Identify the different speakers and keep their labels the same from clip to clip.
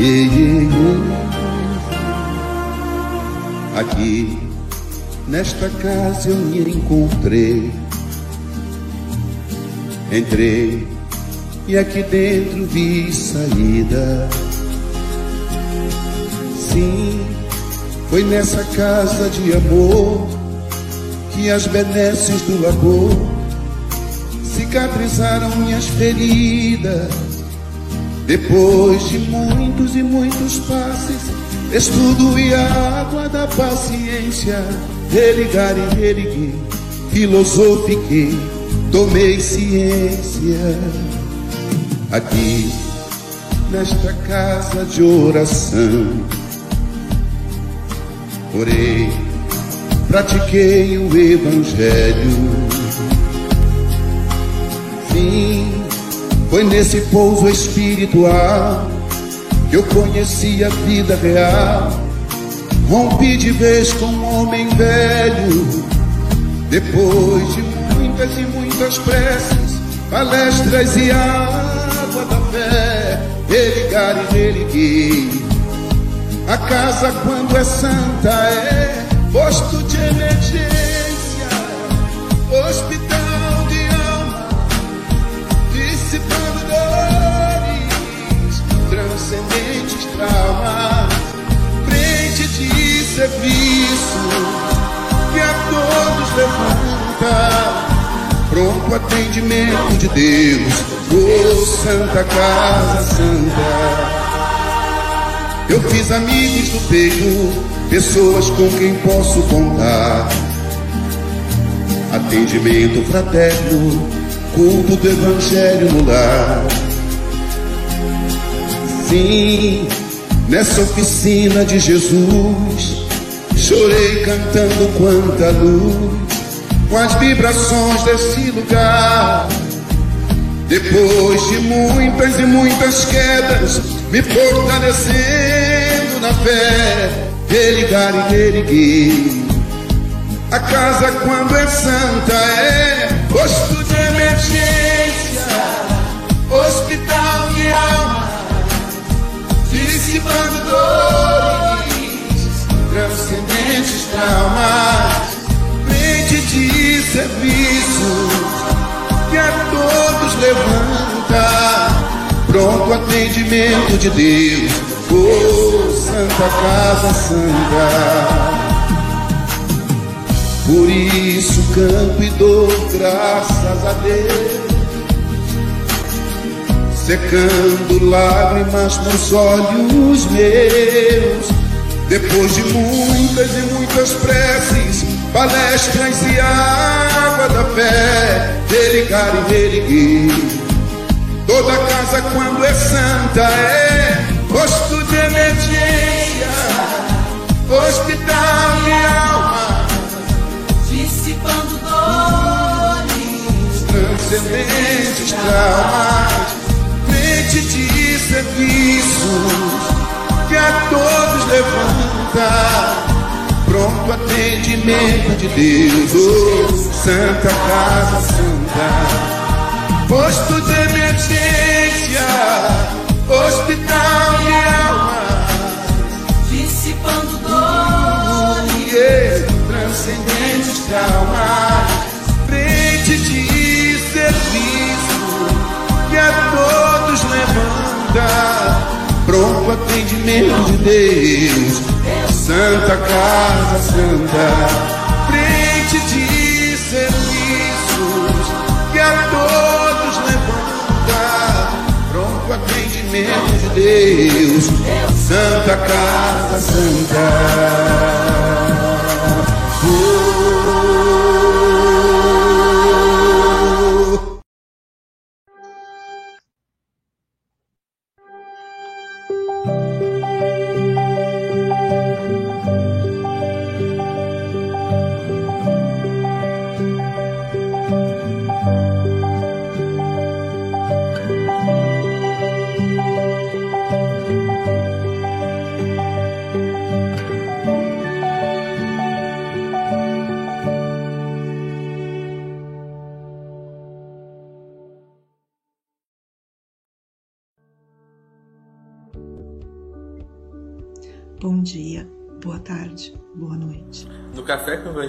Speaker 1: Yeah, yeah, yeah. Aqui, nesta casa eu me encontrei. Entrei e aqui dentro vi saída. Sim, foi nessa casa de amor que as benesses do labor cicatrizaram minhas feridas. Depois de muitos e muitos passes, estudo e água da paciência, religar e religuei, filosofiquei, tomei ciência. Aqui, nesta casa de oração, orei, pratiquei o Evangelho. Sim, foi nesse pouso espiritual que eu conheci a vida real. Rompi de vez com um homem velho, depois de muitas e muitas preces, palestras e água da fé, religar e religuei. A casa, quando é santa, é posto de emergência, hospital traumas, frente de serviço que a todos levanta. Pronto atendimento de Deus, oh Santa Casa Santa. Eu fiz amigos do peito, pessoas com quem posso contar. Atendimento fraterno, culto do Evangelho no lar. Sim, nessa oficina de Jesus, chorei cantando quanta luz, com as vibrações desse lugar. Depois de muitas e muitas quedas, me fortalecendo na fé, religar e reerguer. A casa, quando é santa, é posto de emergência, hospital de alma, dissipando dores, transcendentes traumas, frente de serviço que a todos levanta, pronto atendimento de Deus, oh Santa Casa Santa. Por isso canto e dou graças a Deus, secando lágrimas nos olhos meus. Depois de muitas e muitas preces, palestras e água da fé, religar e reerguer. Toda casa, quando é santa, é posto de emergência, hospital de alma,
Speaker 2: dissipando dores,
Speaker 1: transcendentes traumas, de serviços que a todos levanta, pronto atendimento de Deus, oh, Santa Casa Santa, posto de emergência, hospital de atendimento de Deus, Santa Casa Santa, frente de serviços que a todos levanta, pronto atendimento de Deus, Santa Casa Santa.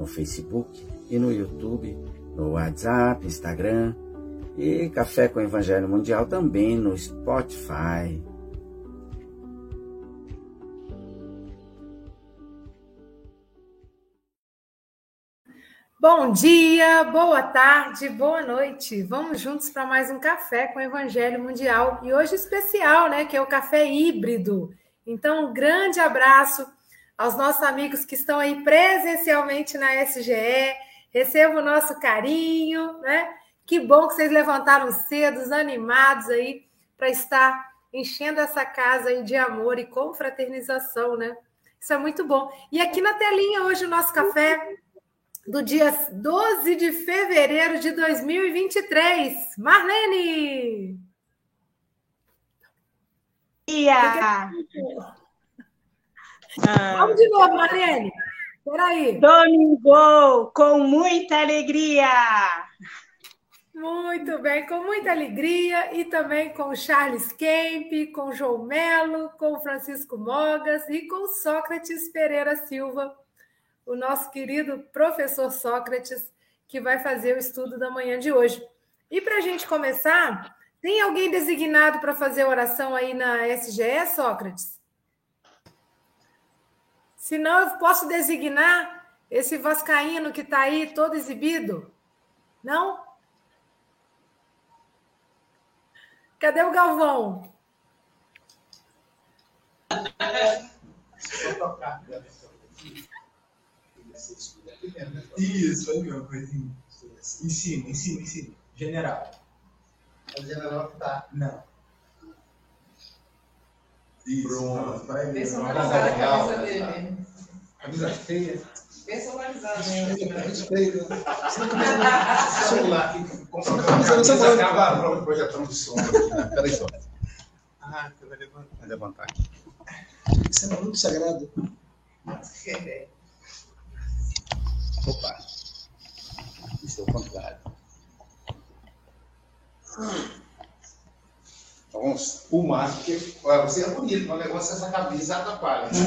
Speaker 3: no Facebook e no YouTube, no WhatsApp, Instagram e Café com Evangelho Mundial também no Spotify.
Speaker 4: Bom dia, boa tarde, boa noite. Vamos juntos para mais um café com o Evangelho Mundial e hoje especial, né, que é o café híbrido. Então, um grande abraço aos nossos amigos que estão aí presencialmente na SGE. Receba o nosso carinho, né? Que bom que vocês levantaram cedo, animados aí para estar enchendo essa casa aí de amor e confraternização, né? Isso é muito bom. E aqui na telinha hoje o nosso café do dia 12 de fevereiro de 2023. Marlene!
Speaker 5: Ia!
Speaker 4: Vamos de novo, Marlene. Peraí.
Speaker 5: Domingo, com muita alegria.
Speaker 4: Muito bem, com muita alegria e também com o Charles Kemp, com o João Melo, com o Francisco Mogas e com o Sócrates Pereira Silva, o nosso querido professor Sócrates, que vai fazer o estudo da manhã de hoje. E para a gente começar, tem alguém designado para fazer oração aí na SGE, Sócrates? Se não, eu posso designar esse vascaíno que está aí todo exibido? Não? Cadê o Galvão?
Speaker 6: Isso, aí, uma coisinha. Em cima, em cima, em cima. General.
Speaker 7: O general que tá.
Speaker 6: Não. Isso.
Speaker 7: Pronto. Vai
Speaker 8: Personalizar a camisa dele.
Speaker 6: Camisa feia.
Speaker 8: Personalizado.
Speaker 7: Respeito.
Speaker 6: Celular que compra
Speaker 7: Você
Speaker 6: camisa
Speaker 7: acaba projetando o som aqui, né? Peraí só.
Speaker 6: Ah, você vai levantar.
Speaker 7: Vai levantar aqui. Isso é muito sagrado. Opa. Isso é o contrário. Então, vamos o porque olha, você é bonito, mas o negócio é essa camisa atrapalha.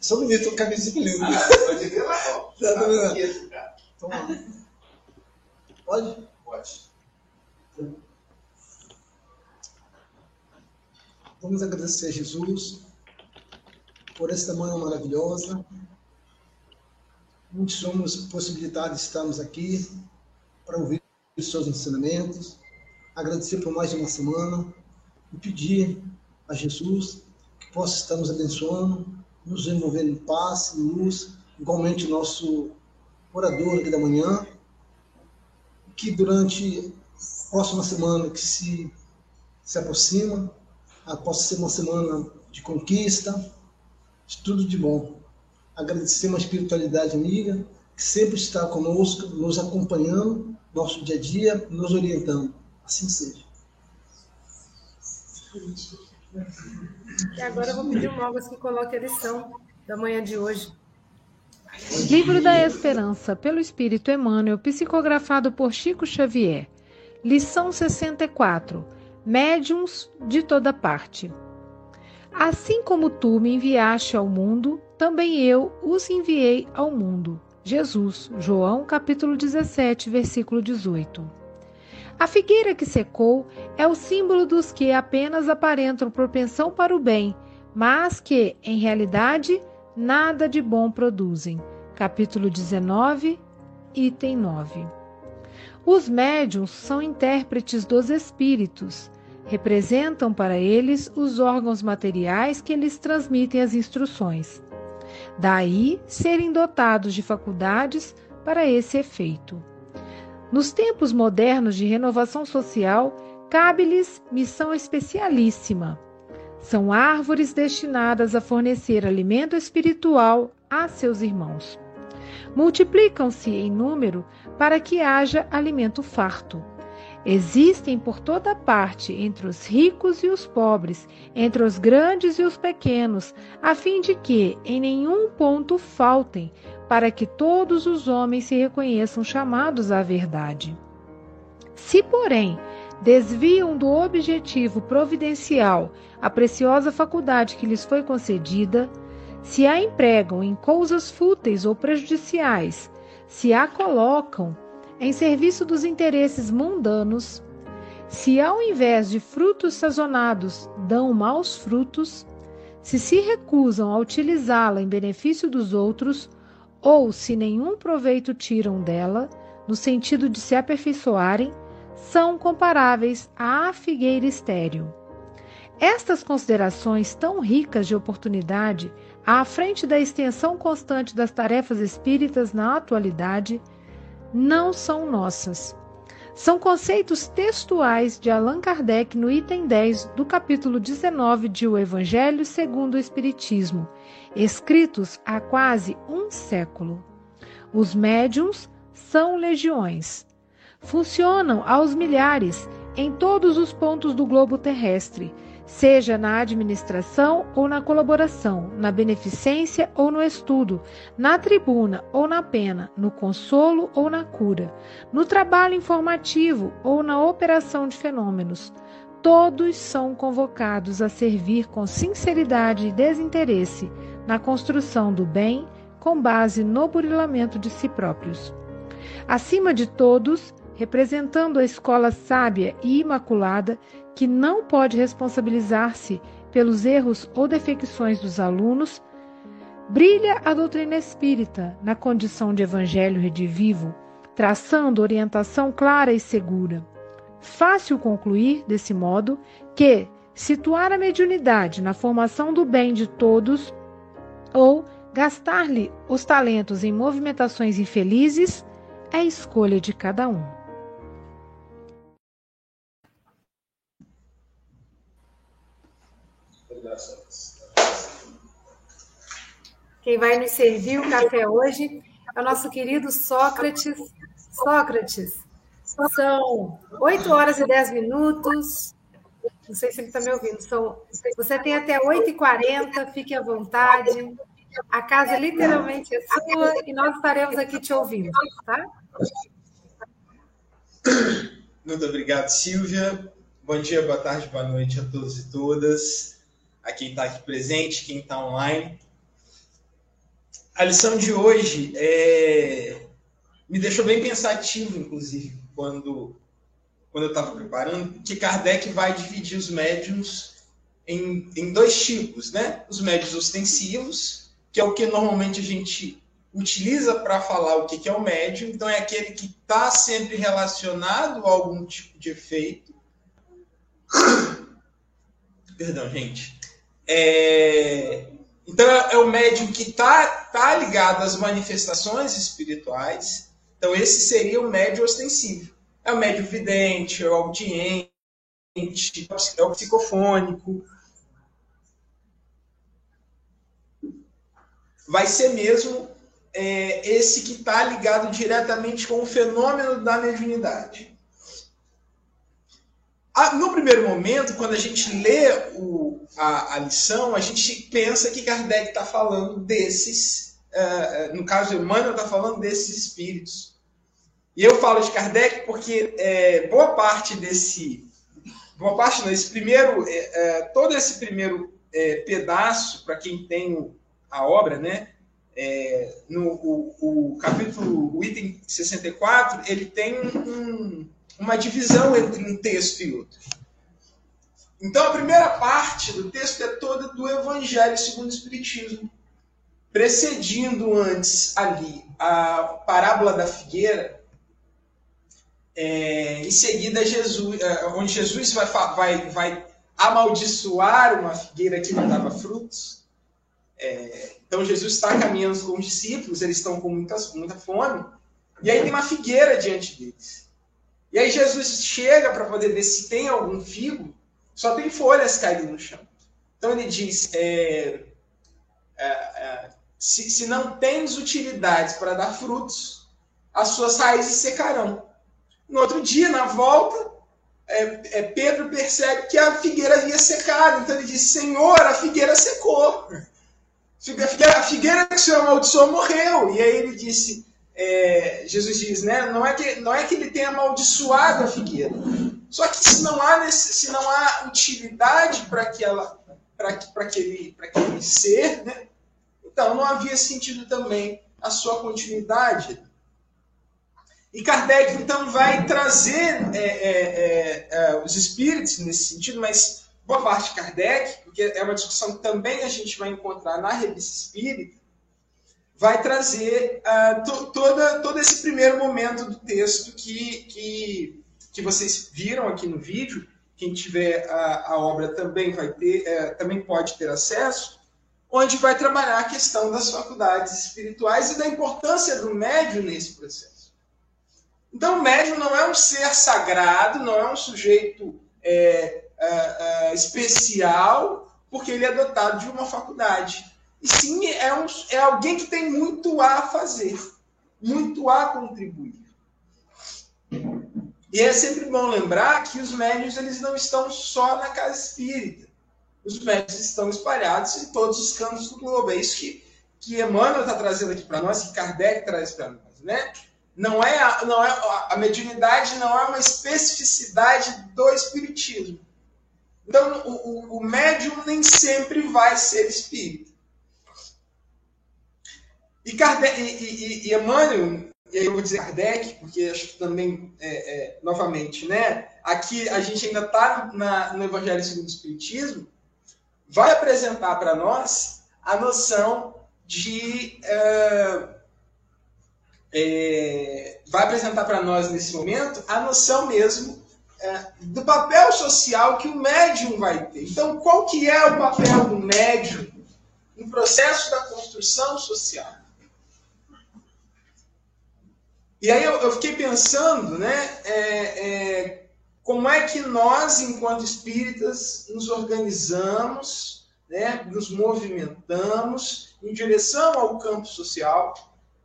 Speaker 7: Sou bonito com camisa de lindo. Pode ver lá, ó.
Speaker 6: Tá
Speaker 7: Tá.
Speaker 6: Toma.
Speaker 7: Pode? Pode.
Speaker 9: Vamos agradecer a Jesus por esta manhã maravilhosa. Muitos somos possibilitados de estarmos aqui para ouvir os seus ensinamentos, agradecer por mais uma semana e pedir a Jesus que possa estar nos abençoando, nos envolvendo em paz, em luz, igualmente o nosso orador aqui da manhã, que durante a próxima semana que se, se aproxima, possa ser uma semana de conquista, de tudo de bom. Agradecemos a espiritualidade amiga, que sempre está conosco, nos acompanhando, nosso dia a dia, nos orientando. Assim seja.
Speaker 4: E agora eu vou pedir o Mogas que coloque a lição da manhã de hoje.
Speaker 10: Livro da Esperança, pelo Espírito Emmanuel, psicografado por Chico Xavier. Lição 64. Médiuns de toda parte. Assim como tu me enviaste ao mundo, também eu os enviei ao mundo. Jesus, João capítulo 17, versículo 18. A figueira que secou é o símbolo dos que apenas aparentam propensão para o bem, mas que, em realidade, nada de bom produzem. Capítulo 19, item 9. Os médiuns são intérpretes dos espíritos. Representam para eles os órgãos materiais que lhes transmitem as instruções. Daí serem dotados de faculdades para esse efeito. Nos tempos modernos de renovação social, cabe-lhes missão especialíssima: São árvores destinadas a fornecer alimento espiritual a seus irmãos. Multiplicam-se em número para que haja alimento farto. Existem por toda parte, entre os ricos e os pobres, entre os grandes e os pequenos, a fim de que em nenhum ponto faltem, para que todos os homens se reconheçam chamados à verdade. Se, porém, desviam do objetivo providencial a preciosa faculdade que lhes foi concedida, se a empregam em coisas fúteis ou prejudiciais, se a colocam em serviço dos interesses mundanos, se ao invés de frutos sazonados dão maus frutos, se se recusam a utilizá-la em benefício dos outros, ou se nenhum proveito tiram dela, no sentido de se aperfeiçoarem, são comparáveis à figueira estéril. Estas considerações tão ricas de oportunidade, à frente da extensão constante das tarefas espíritas na atualidade, não são nossas. São conceitos textuais de Allan Kardec no item 10 do capítulo 19 de O Evangelho segundo o Espiritismo, escritos há quase um século. Os médiums são legiões. Funcionam aos milhares em todos os pontos do globo terrestre seja na administração ou na colaboração, na beneficência ou no estudo, na tribuna ou na pena, no consolo ou na cura, no trabalho informativo ou na operação de fenômenos. Todos são convocados a servir com sinceridade e desinteresse na construção do bem com base no burilamento de si próprios. Acima de todos, representando a escola sábia e imaculada que não pode responsabilizar-se pelos erros ou defecções dos alunos, brilha a doutrina espírita na condição de evangelho redivivo, traçando orientação clara e segura. Fácil concluir, desse modo, que situar a mediunidade na formação do bem de todos ou gastar-lhe os talentos em movimentações infelizes é escolha de cada um.
Speaker 4: Quem vai nos servir o café hoje é o nosso querido Sócrates. Sócrates, são 8 horas e 10 minutos. Não sei se ele está me ouvindo. São, você tem até 8h40, fique à vontade. A casa literalmente é sua e nós estaremos aqui te ouvindo, tá?
Speaker 11: Muito obrigado, Silvia. Bom dia, boa tarde, boa noite a todos e todas a quem está aqui presente, quem está online. A lição de hoje é... me deixou bem pensativo, inclusive, quando, quando eu estava preparando, que Kardec vai dividir os médiums em, em dois tipos, né? Os médios ostensivos, que é o que normalmente a gente utiliza para falar o que é o médium, então é aquele que está sempre relacionado a algum tipo de efeito. Perdão, gente. É, então é, é, o médium que está tá ligado às manifestações espirituais. Então esse seria o médium ostensivo. É o médium vidente, é o audiente, é o psicofônico. Vai ser mesmo é, esse que está ligado diretamente com o fenômeno da mediunidade. Ah, no primeiro momento, quando a gente lê o, a, a, lição, a gente pensa que Kardec está falando desses, uh, no caso Emmanuel está falando desses espíritos. E eu falo de Kardec porque é, boa parte desse, boa parte desse primeiro, é, é, todo esse primeiro pedaço, para quem tem a obra, né, no o, o, capítulo, o item 64, ele tem um uma divisão entre um texto e outro. Então, a primeira parte do texto é toda do Evangelho segundo o Espiritismo, precedindo antes ali a parábola da figueira, é, em seguida Jesus, é, onde Jesus vai, vai, vai amaldiçoar uma figueira que não dava frutos. É, então Jesus está caminhando com os discípulos, eles estão com muita, muita fome, e aí tem uma figueira diante deles. E aí Jesus chega para poder ver se tem algum figo, só tem folhas caídas no chão. Então ele diz: é, é, é, se, se não tens utilidades para dar frutos, as suas raízes secarão. No outro dia, na volta, é, é, Pedro percebe que a figueira havia secado. Então ele diz: Senhor, a figueira secou. A figueira, a figueira que o Senhor amaldiçoou morreu. E aí ele disse: é, Jesus diz, né? Não é, que, não é que ele tenha amaldiçoado a figueira. Só que se não há, se não há utilidade para aquela para aquele, aquele ser, né? então não havia sentido também a sua continuidade. E Kardec, então, vai trazer é, é, é, é, os espíritos nesse sentido, mas boa parte de Kardec, porque é uma discussão que também a gente vai encontrar na revista espírita, vai trazer uh, to, toda, todo esse primeiro momento do texto que, que, que vocês viram aqui no vídeo. Quem tiver a, a obra também vai ter, é, também pode ter acesso, onde vai trabalhar a questão das faculdades espirituais e da importância do médium nesse processo. Então, o médium não é um ser sagrado, não é um sujeito é, é, é, especial, porque ele é dotado de uma faculdade. E sim, é, um, é alguém que tem muito a fazer, muito a contribuir. E é sempre bom lembrar que os médios eles não estão só na casa espírita. Os médios estão espalhados em todos os cantos do globo. É isso que, que Emmanuel está trazendo aqui para nós, que Kardec traz para nós. Né? Não é a, não é a mediunidade não é uma especificidade do espiritismo. Então, o, o, o médium nem sempre vai ser espírita. E, Kardec, e, e, e Emmanuel, e aí eu vou dizer Kardec, porque acho que também, é, é, novamente, né? Aqui a gente ainda está no Evangelho segundo o Espiritismo, vai apresentar para nós a noção de. Uh, é, vai apresentar para nós nesse momento a noção mesmo é, do papel social que o médium vai ter. Então, qual que é o papel do médium no processo da construção social? E aí eu, eu fiquei pensando, né, é, é, como é que nós, enquanto espíritas, nos organizamos, né, nos movimentamos em direção ao campo social,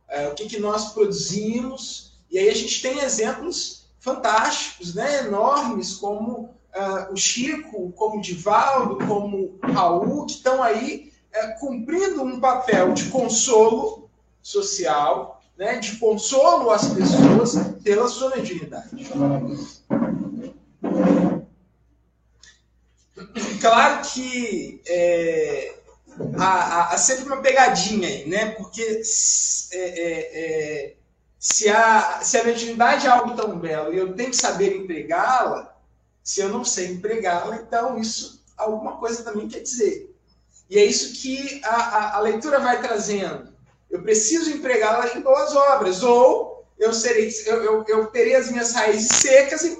Speaker 11: é, o que, que nós produzimos. E aí a gente tem exemplos fantásticos, né, enormes, como uh, o Chico, como o Divaldo, como o Raul, que estão aí uh, cumprindo um papel de consolo social, né, de consolo às pessoas pela sua mediunidade. Claro que é, há, há, sempre uma pegadinha aí, né? Porque é, é, é, se, a, se a mediunidade é algo tão belo e eu tenho que saber empregá-la, se eu não sei empregá-la, então isso alguma coisa também quer dizer. E é isso que a, a, a leitura vai trazendo. Eu preciso empregá-la em boas obras, ou eu, serei, eu, eu, eu terei as minhas raízes secas e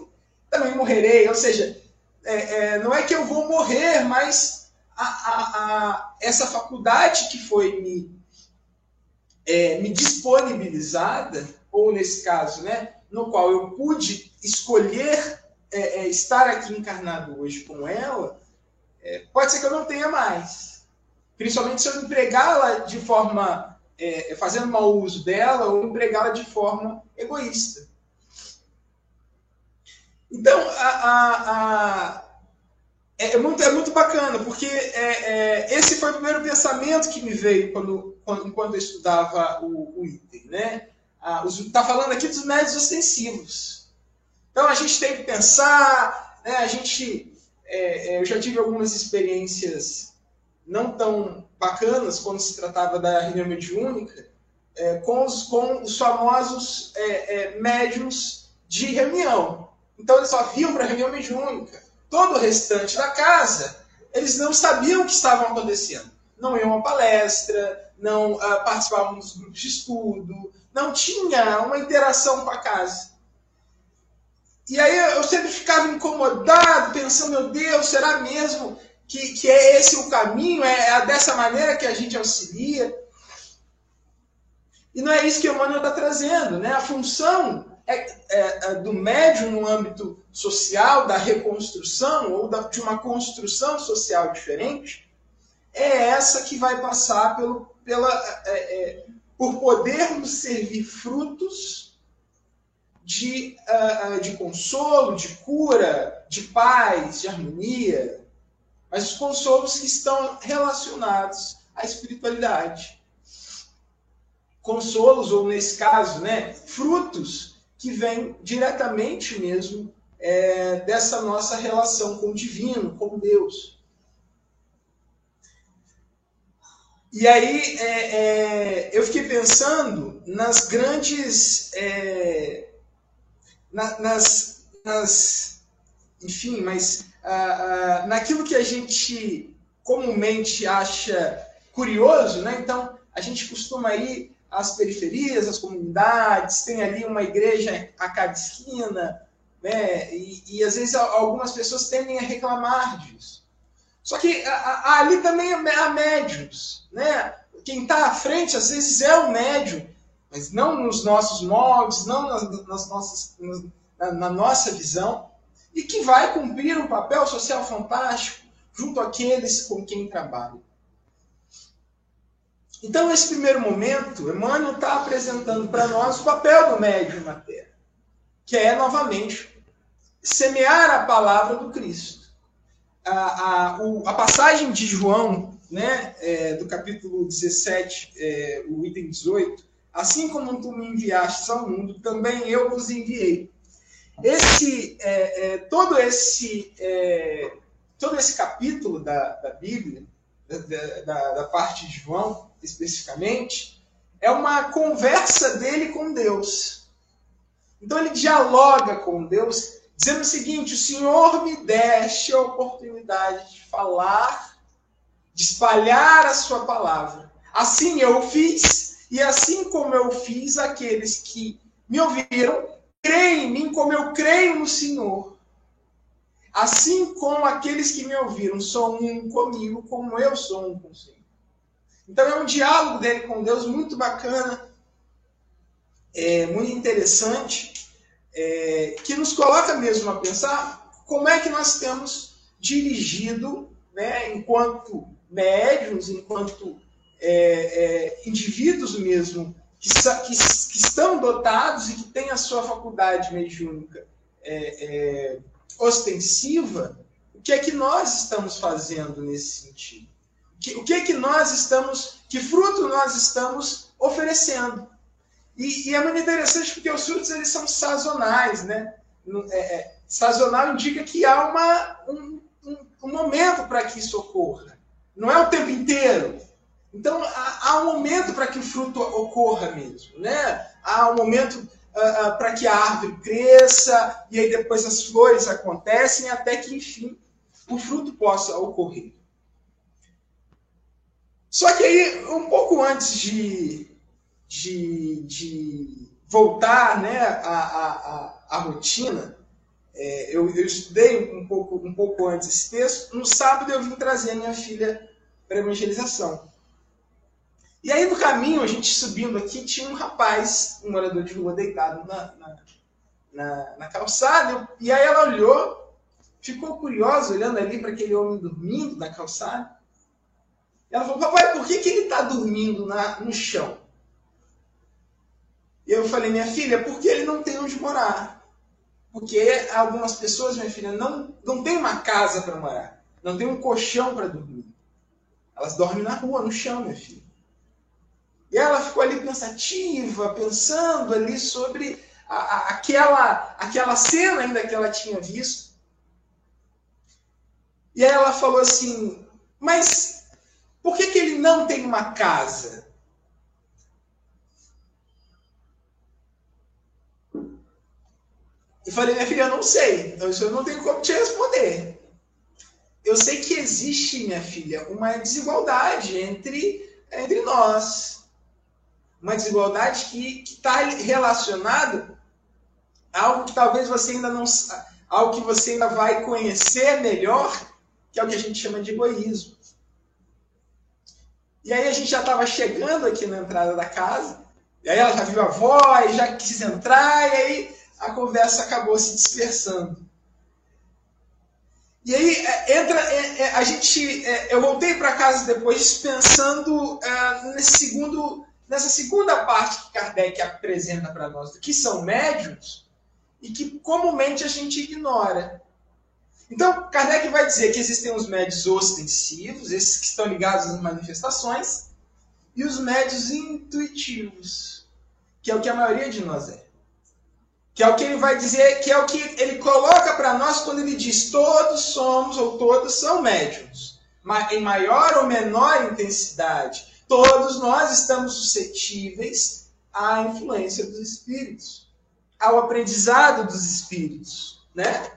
Speaker 11: também morrerei. Ou seja, é, é, não é que eu vou morrer, mas a, a, a, essa faculdade que foi me, é, me disponibilizada, ou nesse caso, né, no qual eu pude escolher é, é, estar aqui encarnado hoje com ela, é, pode ser que eu não tenha mais. Principalmente se eu empregá-la de forma. É, fazendo mau uso dela ou empregá-la de forma egoísta. Então, a, a é, é, muito, é muito bacana, porque é, é, esse foi o primeiro pensamento que me veio quando, quando enquanto eu estudava o, o item. Né? Está ah, falando aqui dos médios ostensivos. Então a gente tem que pensar, né? a gente, é, é, eu já tive algumas experiências não tão bacanas quando se tratava da reunião mediúnica, é, com, os, com os famosos médiums de reunião. Então eles só viam para a reunião mediúnica todo o restante da casa, eles não sabiam o que estava acontecendo. Não iam a palestra, não uh, participavam dos grupos de estudo, não tinha uma interação com a casa. E aí eu sempre ficava incomodado, pensando, meu Deus, será mesmo que, que é esse o caminho? É, é dessa maneira que a gente auxilia? E não é isso que o Emmanuel está trazendo, né? A função é, é, é, do médium no âmbito social, da reconstrução ou da, de uma construção social diferente, é essa que vai passar pelo, pela, é, é, por podermos servir frutos de, uh, de consolo, de cura, de paz, de harmonia, mas os consolos que estão relacionados à espiritualidade. Consolos, ou nesse caso, né, frutos que vêm diretamente mesmo é, dessa nossa relação com o divino, com Deus. E aí é, é, eu fiquei pensando nas grandes. É, na, nas, nas, Enfim, mas ah, ah, naquilo que a gente comumente acha curioso, né? Então a gente costuma ir às periferias, às comunidades, tem ali uma igreja a cada esquina, né? E, e às vezes algumas pessoas tendem a reclamar disso. Só que a, a, ali também há médios, né? Quem está à frente às vezes é o médium, mas não nos nossos moldes, não nas, nas nossas, na, na nossa visão, e que vai cumprir um papel social fantástico junto àqueles com quem trabalha. Então, nesse primeiro momento, Emmanuel está apresentando para nós o papel do médium na Terra que é, novamente, semear a palavra do Cristo. A, a, o, a passagem de João, né, é, do capítulo 17, é, o item 18, assim como tu me enviaste ao mundo, também eu vos enviei. Esse, é, é todo esse, é, todo esse capítulo da, da Bíblia, da, da, da parte de João, especificamente, é uma conversa dele com Deus. Então ele dialoga com Deus, dizendo o seguinte: o Senhor me deste a oportunidade de falar, de espalhar a sua palavra. Assim eu fiz, e assim como eu fiz, aqueles que me ouviram, creem em mim como eu creio no Senhor. Assim como aqueles que me ouviram são um comigo, como eu sou um com o Senhor. Então é um diálogo dele com Deus muito bacana, é, muito interessante, é, que nos coloca mesmo a pensar como é que nós temos dirigido, né, enquanto médiums, enquanto é, é indivíduos mesmo, que, que, que, estão dotados e que têm a sua faculdade mediúnica é, é, ostensiva, o que é que nós estamos fazendo nesse sentido? o que é que nós estamos, que fruto nós estamos oferecendo? E, e, é muito interessante porque os frutos eles são sazonais, né? É, é, sazonal indica que há uma, um, um, um momento para que isso ocorra. Não é o tempo inteiro. Então há, há um momento para que o fruto ocorra mesmo, né? Há um momento uh, uh, para que a árvore cresça e aí depois as flores acontecem até que enfim o fruto possa ocorrer. Só que aí um pouco antes de de, de voltar né, à, à, à rotina, é, eu, eu, estudei um pouco, um pouco antes esse texto. No sábado eu vim trazer a minha filha para evangelização. E aí no caminho, a gente subindo aqui, tinha um rapaz, um morador de rua, deitado na, na, na, na calçada. E aí ela olhou, ficou curiosa, olhando ali para aquele homem dormindo na calçada. E ela falou, papai, por que, que ele está dormindo na, no chão? E eu falei, minha filha, porque ele não tem onde morar. Porque algumas pessoas, minha filha, não, não tem uma casa para morar. Não tem um colchão para dormir. Elas dormem na rua, no chão, minha filha. E ela ficou ali pensativa, pensando ali sobre a, a, aquela, aquela cena ainda que ela tinha visto. E aí ela falou assim, mas por que, que ele não tem uma casa? E falei, minha filha, eu não sei. Então, isso eu não tenho como te responder. Eu sei que existe, minha filha, uma desigualdade entre, entre nós. Uma desigualdade que está relacionada a algo que talvez você ainda não. algo que você ainda vai conhecer melhor, que é o que a gente chama de egoísmo. E aí a gente já estava chegando aqui na entrada da casa, e aí ela já viu a voz, já quis entrar, e aí a conversa acabou se dispersando. E aí é, entra é, é, a gente, eu voltei para casa depois pensando nesse segundo, nessa segunda parte que Kardec apresenta para nós, que são médiums e que comumente a gente ignora. Então, Kardec vai dizer que existem os médios ostensivos, esses que estão ligados às manifestações, e os médios intuitivos, que é o que a maioria de nós é. Que é o que ele vai dizer, que é o que ele coloca para nós quando ele diz todos somos ou todos são médiums, em maior ou menor intensidade. Todos nós estamos suscetíveis à influência dos espíritos, ao aprendizado dos espíritos, né?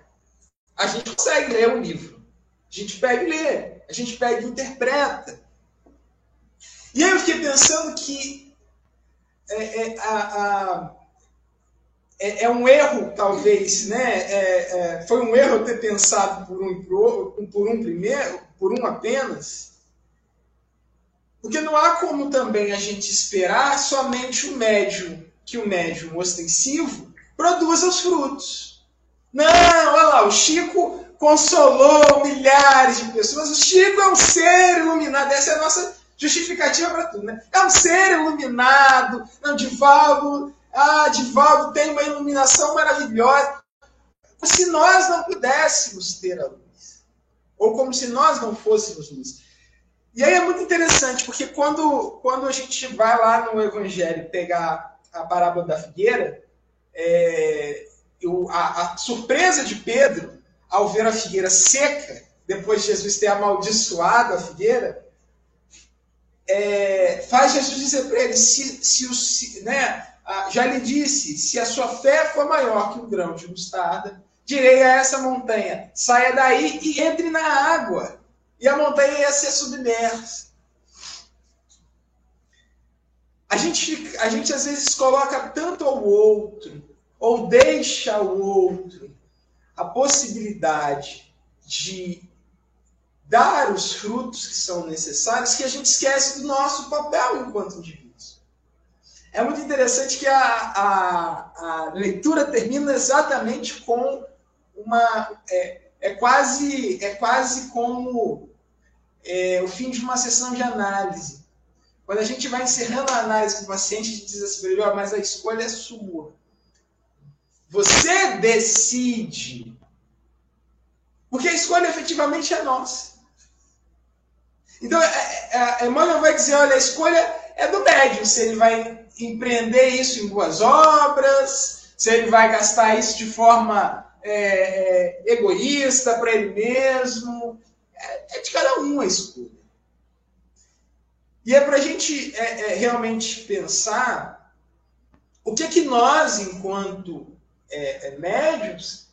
Speaker 11: A gente consegue ler um livro, a gente pega e lê, a gente pega e interpreta. E aí eu fiquei pensando que é, é, a, a é, é, um erro, talvez, né? É, é, foi um erro ter pensado por um, por um primeiro, por um apenas. Porque não há como também a gente esperar somente o médium, que o médium ostensivo produza os frutos. Não, olha lá, o Chico consolou milhares de pessoas. O Chico é um ser iluminado. Essa é a nossa justificativa para tudo, né? É um ser iluminado. Não, Divaldo ah, Divaldo tem uma iluminação maravilhosa. Como se nós não pudéssemos ter a luz. Ou como se nós não fôssemos luz. E aí é muito interessante, porque quando, quando a gente vai lá no Evangelho pegar a parábola da figueira, é, eu, a, a surpresa de Pedro ao ver a figueira seca, depois de Jesus ter amaldiçoado a figueira, é, faz Jesus dizer para ele: se, se, se, né, já lhe disse: se a sua fé for maior que um grão de mostarda, direi a essa montanha: saia daí e entre na água, e a montanha ia ser submersa. A gente, a gente às vezes coloca tanto ao outro, ou deixa ao outro, a possibilidade de dar os frutos que são necessários, que a gente esquece do nosso papel enquanto indivíduo. É muito interessante que a, a, a leitura termina exatamente com uma. É, é quase, é quase como é, o fim de uma sessão de análise. Quando a gente vai encerrando a análise com o paciente, a gente diz assim para oh, mas a escolha é sua. Você decide. Porque a escolha efetivamente é nossa. Então, é, é, a Emmanuel vai dizer: olha, a escolha é do médium, se ele vai empreender isso em boas obras, se ele vai gastar isso de forma é, é, egoísta para ele mesmo. É, é, de cada um a escolha. E é para a gente é, é, realmente pensar o que é que nós, enquanto é, médios,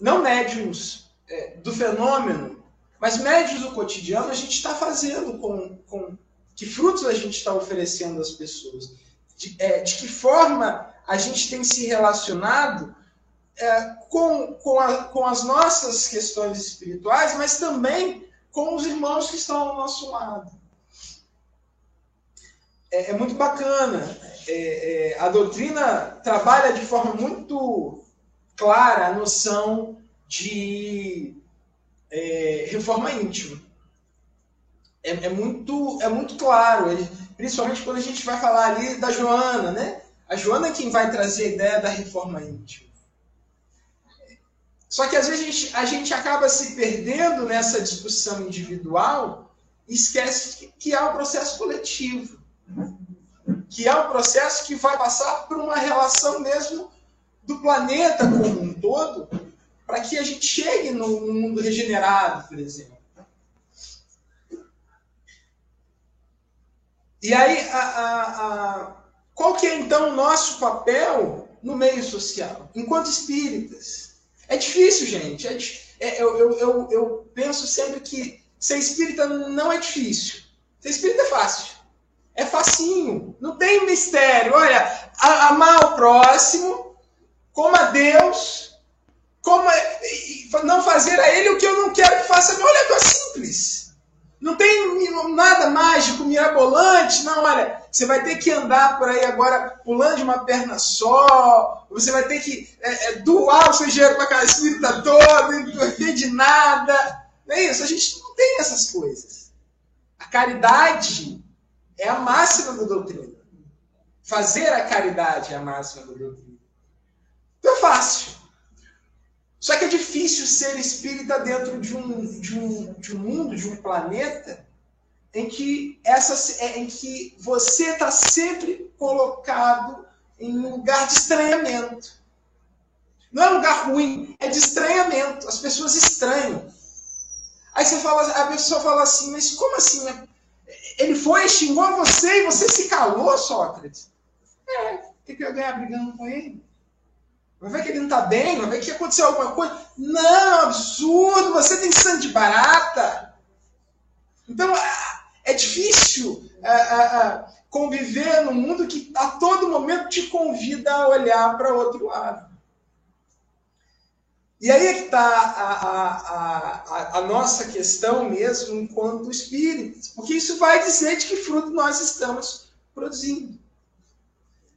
Speaker 11: não médios do fenômeno, mas médios do cotidiano, a gente está fazendo com, com que frutos a gente está oferecendo às pessoas? De, é, de, que forma a gente tem se relacionado é, com, com, a, com as nossas questões espirituais, mas também com os irmãos que estão ao nosso lado. É, é muito bacana. É, é, a doutrina trabalha de forma muito clara a noção de é, reforma íntima é, é, muito, é muito claro, principalmente quando a gente vai falar ali da Joana, né? A Joana é quem vai trazer a ideia da reforma íntima. Só que às vezes a gente, a gente acaba se perdendo nessa discussão individual e esquece que, que há um processo coletivo. Que há um processo que vai passar por uma relação mesmo do planeta como um todo, para que a gente chegue no, no mundo regenerado, por exemplo. E aí, a, a, a, qual que é então o nosso papel no meio social, enquanto espíritas? É difícil, gente. É, é, eu, eu, eu, eu penso sempre que ser espírita não é difícil. Ser espírita é fácil. É facinho. Não tem mistério. Olha, amar o próximo, como a Deus, como não fazer a Ele o que eu não quero que faça. Olha, é simples. Não tem nada mágico, mirabolante, não, olha. Você vai ter que andar por aí agora pulando de uma perna só. Você vai ter que é, é, doar o seu dinheiro aquela espírita toda, não ter de nada. Não é isso? A gente não tem essas coisas. A caridade é a máxima da doutrina. Fazer a caridade é a máxima da doutrina. Então é fácil. Só que é difícil ser espírita dentro de um, de um, de um mundo, de um planeta, em que, essa, em que você está sempre colocado em um lugar de estranhamento. Não é um lugar ruim, é de estranhamento. As pessoas estranham. Aí você fala, a pessoa fala assim, mas como assim? Ele foi, xingou você e você se calou, Sócrates? É, o que eu ia ganhar brigando com ele? Vai ver que ele não está bem, vai ver que aconteceu alguma coisa. Não, absurdo, você tem sangue de barata. Então, é difícil é, é, é, conviver num mundo que a todo momento te convida a olhar para outro lado. E aí é que está a, a, a, a, nossa questão mesmo enquanto espíritos, porque isso vai dizer de que fruto nós estamos produzindo.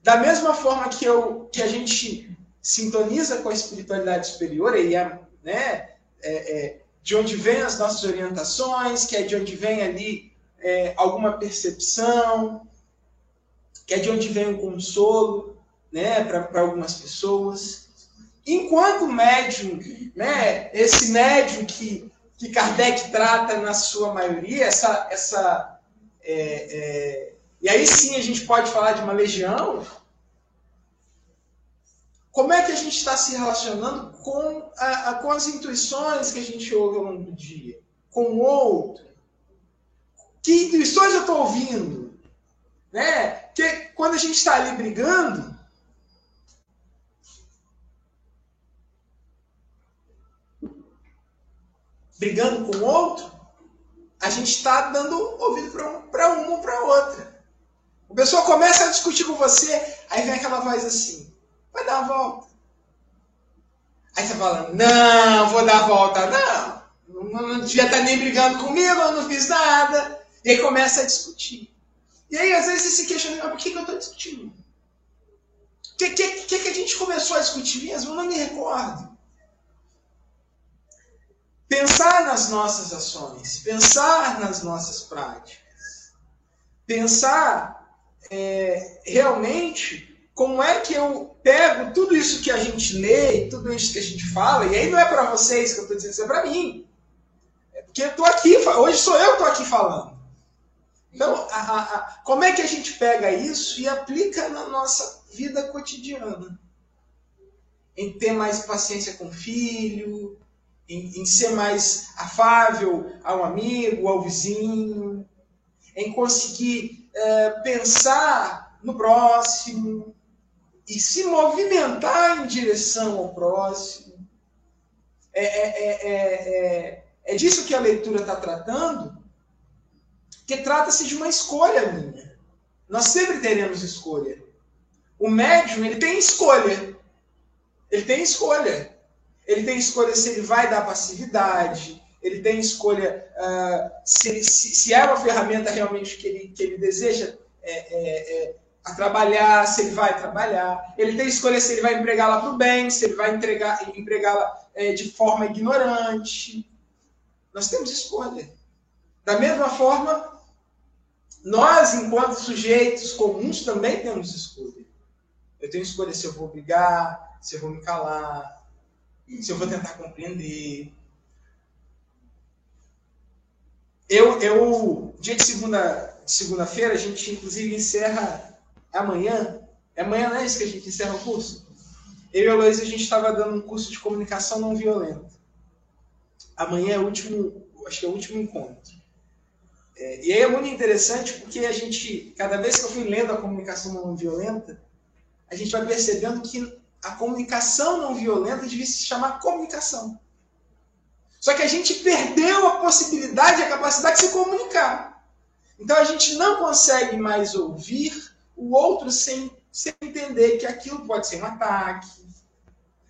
Speaker 11: Da mesma forma que, eu, que a gente sintoniza com a espiritualidade superior, e é, né, é, é, de onde vem as nossas orientações, que é de onde vem ali é, alguma percepção, que é de onde vem o consolo né, para algumas pessoas. Enquanto médium, né, esse médium que, que Kardec trata na sua maioria, essa, essa é, é, e aí sim a gente pode falar de uma legião, como é que a gente está se relacionando com, a, a, com as intuições que a gente ouve ao longo do dia? Com o outro? Que intuições eu estou ouvindo? Né? Que quando a gente está ali brigando, brigando com o outro, a gente está dando ouvido para um, uma ou para outra. A pessoa começa a discutir com você, aí vem aquela voz assim: vai dar a volta. Aí você fala, não, vou dar a volta, não. Não, não devia estar nem brigando comigo, eu não fiz nada. E aí começa a discutir. E aí, às vezes, se questiona, por que, que eu estou discutindo? O que, que, que, que a gente começou a discutir mesmo? Eu não me recordo. Pensar nas nossas ações, pensar nas nossas práticas, pensar é, realmente como é que eu pego tudo isso que a gente lê, tudo isso que a gente fala, e aí não é para vocês que eu estou dizendo, isso é para mim. É porque eu estou aqui, hoje sou eu que estou aqui falando. Então, a, a, a, como é que a gente pega isso e aplica na nossa vida cotidiana? Em ter mais paciência com o filho, em, em ser mais afável ao amigo, ao vizinho, em conseguir é, pensar no próximo, e se movimentar em direção ao próximo. É, é, é, é, disso que a leitura está tratando, que trata-se de uma escolha minha. Nós sempre teremos escolha. O médium, ele tem escolha. Ele tem escolha. Ele tem escolha se ele vai dar passividade, ele tem escolha uh, se, se, se, é uma ferramenta realmente que ele, que ele deseja é, é, é, a trabalhar, se ele vai trabalhar. Ele tem escolha se ele vai empregá-la para o bem, se ele vai empregá-la é, de forma ignorante. Nós temos escolha. Da mesma forma, nós, enquanto sujeitos comuns, também temos escolha. Eu tenho escolha se eu vou brigar, se eu vou me calar, se eu vou tentar compreender. Eu, eu dia de segunda, segunda-feira, a gente inclusive encerra amanhã, é amanhã não é isso que a gente encerra o curso? Eu e a Luísa, a gente estava dando um curso de comunicação não violenta. Amanhã é o último, acho que é o último encontro. É, e aí é muito interessante porque a gente, cada vez que eu fui lendo a comunicação não violenta, a gente vai percebendo que a comunicação não violenta devia se chamar comunicação. Só que a gente perdeu a possibilidade, a capacidade de se comunicar. Então a gente não consegue mais ouvir o outro sem, sem entender que aquilo pode ser um ataque.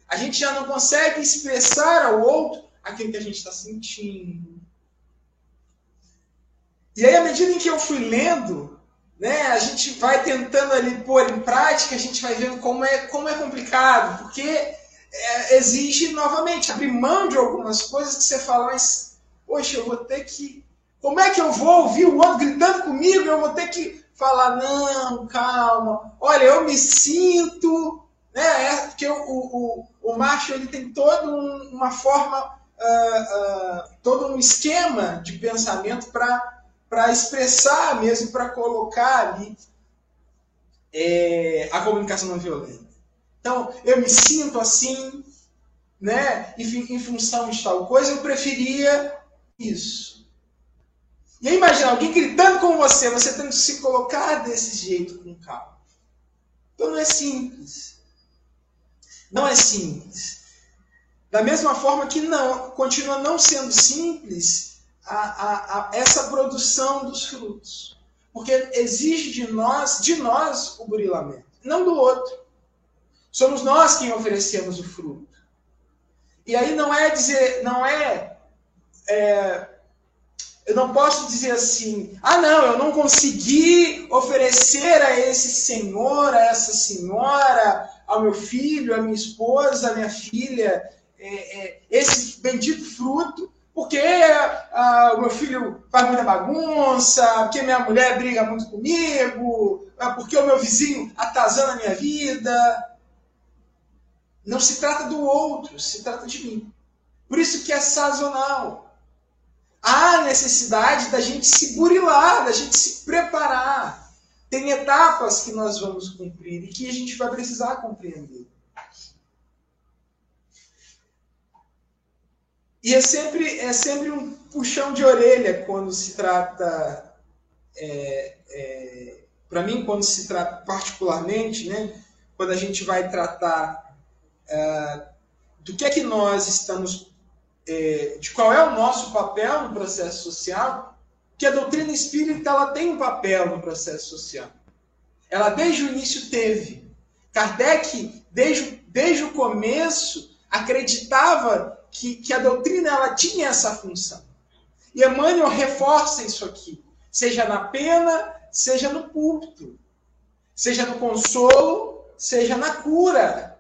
Speaker 11: A gente já não consegue expressar ao outro aquilo que a gente está sentindo. E aí, à medida em que eu fui lendo né, a gente vai tentando ali pôr em prática, a gente vai vendo como é, como é complicado, porque é, exige novamente abrir mão de algumas coisas que você fala, mas, poxa, eu vou ter que. Como é que eu vou ouvir o outro gritando comigo? Eu vou ter que falar, não, calma, olha, eu me sinto. Né, é, porque o, o, o macho ele tem toda um, uma forma, uh, uh, todo um esquema de pensamento para expressar mesmo, para colocar ali é, a comunicação não violenta. Então, eu me sinto assim, né? Em, em função de tal coisa, eu preferia isso. E aí imagina alguém gritando com você, você tendo que se colocar desse jeito com calma. Então não é simples. Não é simples. Da mesma forma que não, continua não sendo simples a, a, a essa produção dos frutos. Porque exige de nós, de nós, o burilamento, não do outro. Somos nós quem oferecemos o fruto. E aí não é dizer, não é, é eu não posso dizer assim, ah não, eu não consegui oferecer a esse senhor, a essa senhora, ao meu filho, à minha esposa, à minha filha, é, é, esse bendito fruto, porque ah, o meu filho faz muita bagunça, porque minha mulher briga muito comigo, ah, porque o meu vizinho atazana a minha vida. Não se trata do outro, se trata de mim. Por isso que é sazonal. Há necessidade da gente se burilar, da gente se preparar. Tem etapas que nós vamos cumprir e que a gente vai precisar compreender. E é sempre, é sempre um puxão de orelha quando se trata, é, é, para mim, quando se trata particularmente, né, quando a gente vai tratar é, do que é que nós estamos, é, de qual é o nosso papel no processo social, que a doutrina espírita ela tem um papel no processo social. Ela desde o início teve. Kardec, desde, desde o começo, acreditava que, que a doutrina ela tinha essa função. E Emmanuel reforça isso aqui, seja na pena, seja no púlpito, seja no consolo, seja na cura.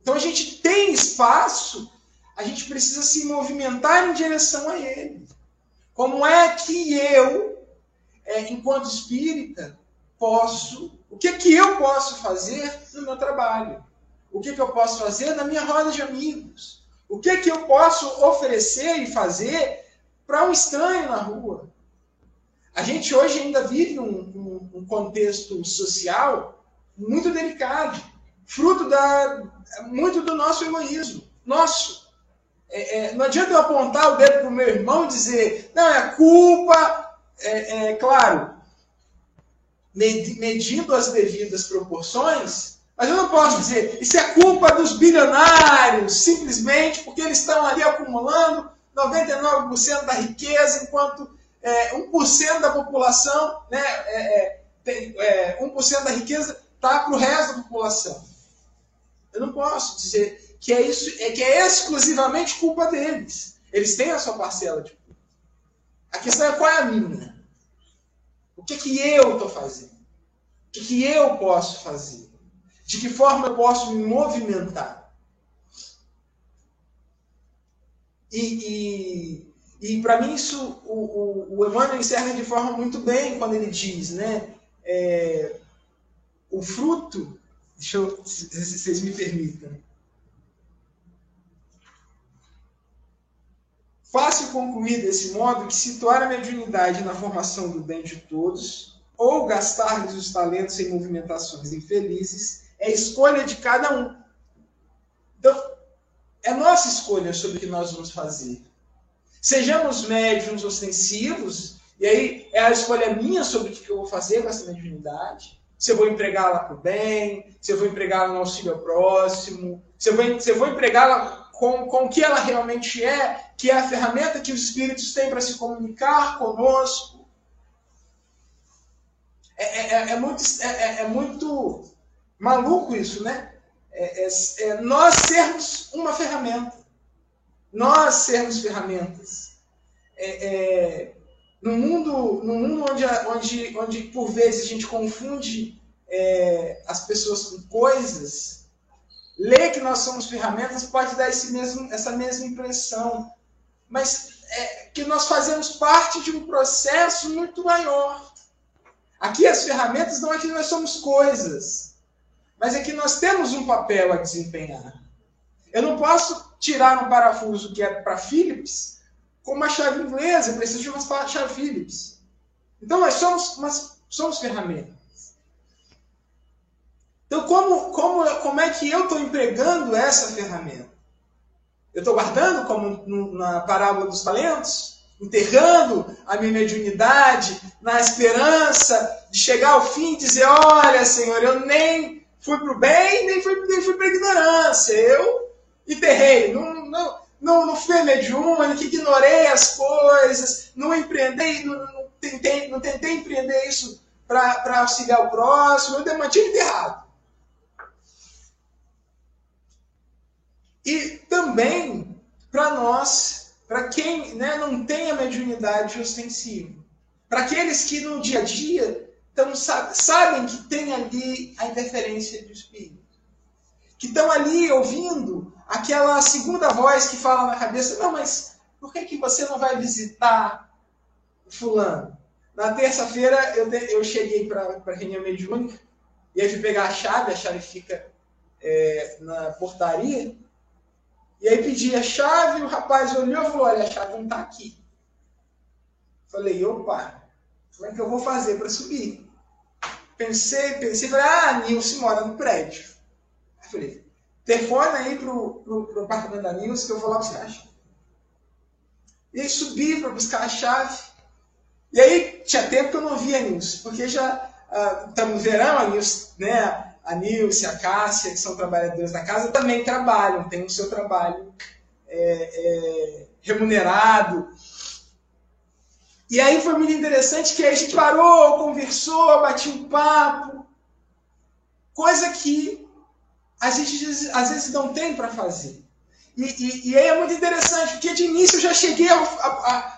Speaker 11: Então a gente tem espaço, a gente precisa se movimentar em direção a ele. Como é que eu, é, enquanto espírita, posso, o que que eu posso fazer no meu trabalho? O que que eu posso fazer na minha roda de amigos? O que que eu posso oferecer e fazer para um estranho na rua? A gente hoje ainda vive um, um, um contexto social muito delicado, fruto da, muito do nosso egoísmo. Nosso. É, é, não adianta eu apontar o dedo para o meu irmão e dizer, não, é culpa, é, é claro, medindo as devidas proporções, mas eu não posso dizer, isso é culpa dos bilionários, simplesmente porque eles estão ali acumulando 99% da riqueza, enquanto é, 1% da população, né, é, é, tem, é, 1% da riqueza está para o resto da população. Eu não posso dizer que é isso, é que é exclusivamente culpa deles. Eles têm a sua parcela de culpa. A questão é qual é a minha. O que que eu estou fazendo? O que que eu posso fazer? De que forma eu posso me movimentar? E, e, e para mim isso o, o, o Emmanuel encerra de forma muito bem quando ele diz, né? É, o fruto Deixa eu, se, vocês me permitam. Fácil concluir desse modo que situar a mediunidade na formação do bem de todos, ou gastar-lhes os talentos em movimentações infelizes, é escolha de cada um. Então, é nossa escolha sobre o que nós vamos fazer. Sejamos médiums ostensivos, e aí é a escolha minha sobre o que eu vou fazer com essa mediunidade se eu vou empregá-la para o bem, se eu vou empregá-la no auxílio ao próximo, se eu vou, se eu vou empregá-la com, com o que ela realmente é, que é a ferramenta que os espíritos têm para se comunicar conosco. É, é, é, é muito, é, é, é, muito maluco isso, né? É, é, nós sermos uma ferramenta. Nós sermos ferramentas. No mundo, no mundo onde, onde, onde por vezes a gente confunde é, as pessoas com coisas, ler que nós somos ferramentas pode dar esse mesmo, essa mesma impressão. Mas é, que nós fazemos parte de um processo muito maior. Aqui as ferramentas não é que nós somos coisas, mas é que nós temos um papel a desempenhar. Eu não posso tirar um parafuso que é para Philips com uma chave inglesa, eu preciso de uma chave Philips. Então nós somos, nós somos ferramentas. Então, como, como, como é que eu estou empregando essa ferramenta? Eu estou guardando, como na parábola dos talentos, enterrando a minha mediunidade na esperança de chegar ao fim e dizer: Olha, Senhor, eu nem fui para o bem, nem fui, nem fui para ignorância. Eu enterrei, não, não, não, não fui mediúnico, ignorei as coisas, não empreendei, não, não, tentei, não tentei empreender isso para auxiliar o próximo, eu mantive enterrado. E também para nós, para quem né, não tem a mediunidade ostensiva, para aqueles que no dia a dia tão, sabem que tem ali a interferência do Espírito, que estão ali ouvindo aquela segunda voz que fala na cabeça: não, mas por que, que você não vai visitar Fulano? Na terça-feira eu, eu cheguei para a reunião mediúnica e aí fui pegar a chave, a chave fica é, na portaria. E aí pedi a chave, o rapaz olhou e falou: Olha, a chave não está aqui. Falei: opa, como é que eu vou fazer para subir? Pensei, pensei, falei: Ah, Nilce mora no prédio. Aí falei: telefone aí pro, pro, pro apartamento da Nilce que eu vou lá buscar a chave. E aí subi para buscar a chave. E aí tinha tempo que eu não via a Nilce, porque já estamos uh, no verão, a Nilce, né? a Nilce, a Cássia, que são trabalhadores da casa, também trabalham, têm o seu trabalho é, é, remunerado. E aí foi muito interessante que a gente parou, conversou, batiu um papo, coisa que a gente às vezes não tem para fazer. E, e, e, aí é muito interessante, porque de início eu já cheguei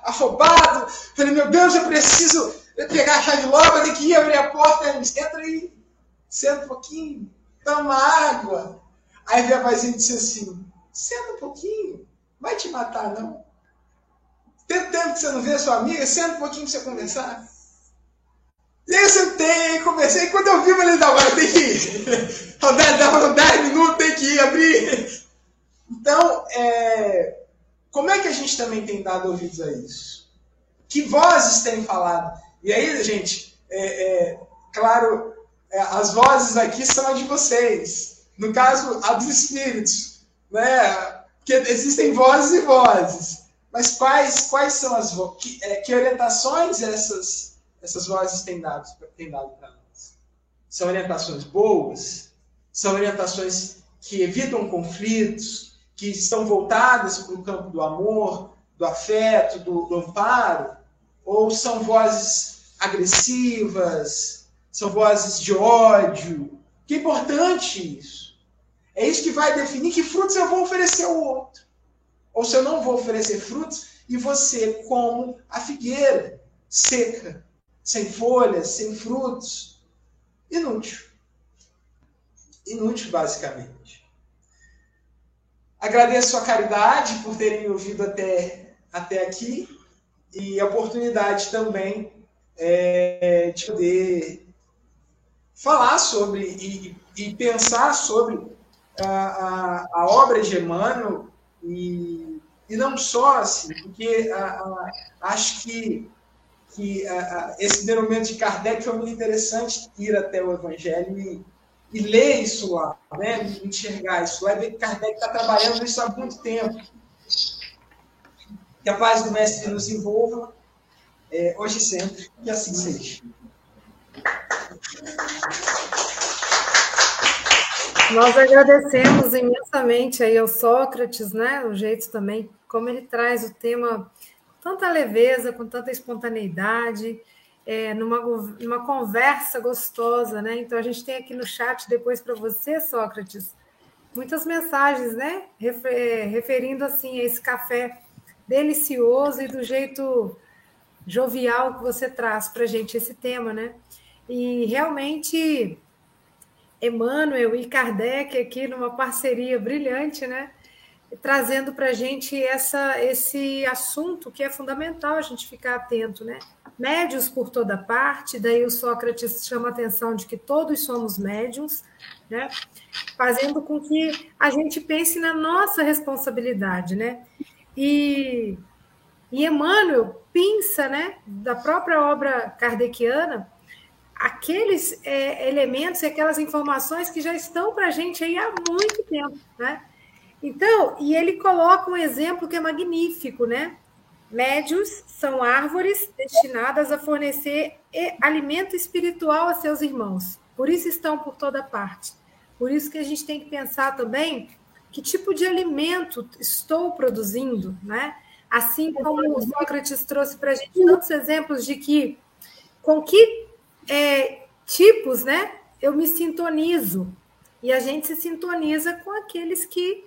Speaker 11: afobado, falei, meu Deus, eu preciso pegar a chave logo, eu tenho que ir abrir a porta, entra aí senta um pouquinho, toma água. Aí vem a disse assim: senta um pouquinho, vai te matar não. Tem tempo que você não vê a sua amiga, senta um pouquinho para você conversar. E aí eu sentei, conversei, quando eu vi, eu falei, não, agora tem que ir. Dava 10 minutos, tem que ir, abrir. Então, é, como é que a gente também tem dado ouvidos a isso? Que vozes têm falado? E aí, gente, é, é, claro, é, as vozes aqui são as de vocês. No caso, a dos espíritos. Né? Porque existem vozes e vozes. Mas quais, quais são as? Que, é, que, orientações essas, essas vozes têm dado, têm dado para nós? São orientações boas? São orientações que evitam conflitos? Que estão voltadas para o campo do amor, do afeto, do, do amparo? Ou são vozes agressivas, são vozes de ódio. Que importante isso. É isso que vai definir que frutos eu vou oferecer ao outro. Ou se eu não vou oferecer frutos, e você, como a figueira, seca, sem folhas, sem frutos. Inútil. Inútil, basicamente. Agradeço a caridade por terem me ouvido até, até aqui e a oportunidade também é, de poder falar sobre e, e pensar sobre a, a, a, obra de Emmanuel e, e não só assim, porque a, acho que, que esse momento de Kardec foi muito interessante ir até o Evangelho e, e ler isso lá, né? enxergar isso lá e ver que Kardec está trabalhando nisso há muito tempo. Que a paz do Mestre nos envolva, é, hoje e sempre, e assim seja.
Speaker 4: Nós agradecemos imensamente aí ao Sócrates, né? O jeito também, como ele traz o tema com tanta leveza, com tanta espontaneidade, é, numa, numa conversa gostosa, né? Então a gente tem aqui no chat depois para você, Sócrates, muitas mensagens, né? Referindo assim a esse café delicioso e do jeito jovial que você traz para a gente esse tema, né? E realmente, Emmanuel e Kardec aqui numa parceria brilhante, né? Trazendo para a gente essa, esse assunto que é fundamental a gente ficar atento, né? Médios por toda parte, daí o Sócrates chama a atenção de que todos somos médiums, né? Fazendo com que a gente pense na nossa responsabilidade, né? E, e Emmanuel pinça, né, da própria obra kardeciana, aqueles é, elementos e aquelas informações que já estão para a gente aí há muito tempo, né? Então, e ele coloca um exemplo que é magnífico, né? Médios são árvores destinadas a fornecer alimento espiritual a seus irmãos. Por isso estão por toda parte. Por isso que a gente tem que pensar também que tipo de alimento estou produzindo, né? Assim como o Sócrates trouxe para a gente tantos exemplos de que com que é, tipos, né? Eu me sintonizo e a gente se sintoniza com aqueles que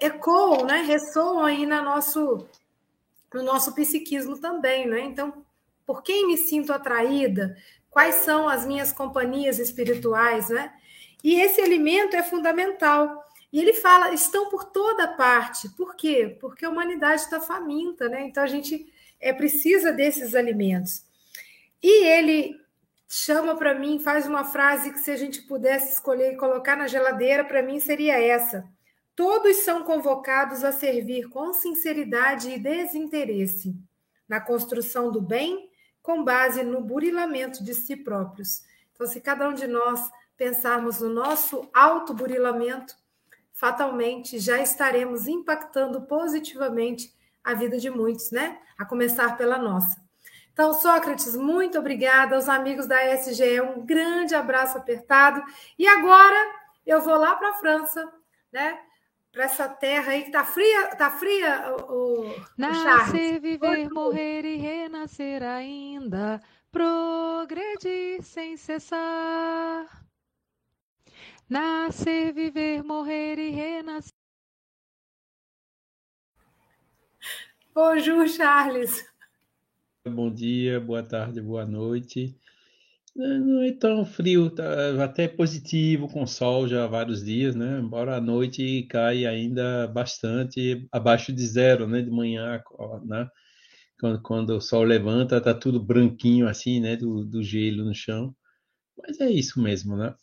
Speaker 4: ecoam, né? Ressoam aí na nosso, no nosso psiquismo também, né? Então, por quem me sinto atraída? Quais são as minhas companhias espirituais, né? E esse alimento é fundamental. E ele fala, estão por toda parte. Por quê? Porque a humanidade está faminta, né? Então a gente é, precisa desses alimentos. E ele chama para mim, faz uma frase que se a gente pudesse escolher e colocar na geladeira, para mim seria essa: Todos são convocados a servir com sinceridade e desinteresse na construção do bem, com base no burilamento de si próprios. Então, se cada um de nós pensarmos no nosso autoburilamento, fatalmente já estaremos impactando positivamente a vida de muitos, né? A começar pela nossa. Então, Sócrates, muito obrigada aos amigos da SGE, um grande abraço apertado. E agora eu vou lá para a França, né? Para essa terra aí que tá fria, tá fria o, o
Speaker 10: Nascer, viver, morrer e renascer ainda, progredir sem cessar. Nascer, viver, morrer e renascer.
Speaker 4: Bonjour, Charles.
Speaker 12: Bom dia, boa tarde, boa noite. Não é tão frio, tá até positivo, com sol já há vários dias, né? Embora a noite cai ainda bastante, abaixo de zero, né? De manhã, né? Quando, quando o sol levanta, tá tudo branquinho assim, né? Do, do gelo no chão. Mas é isso mesmo, né?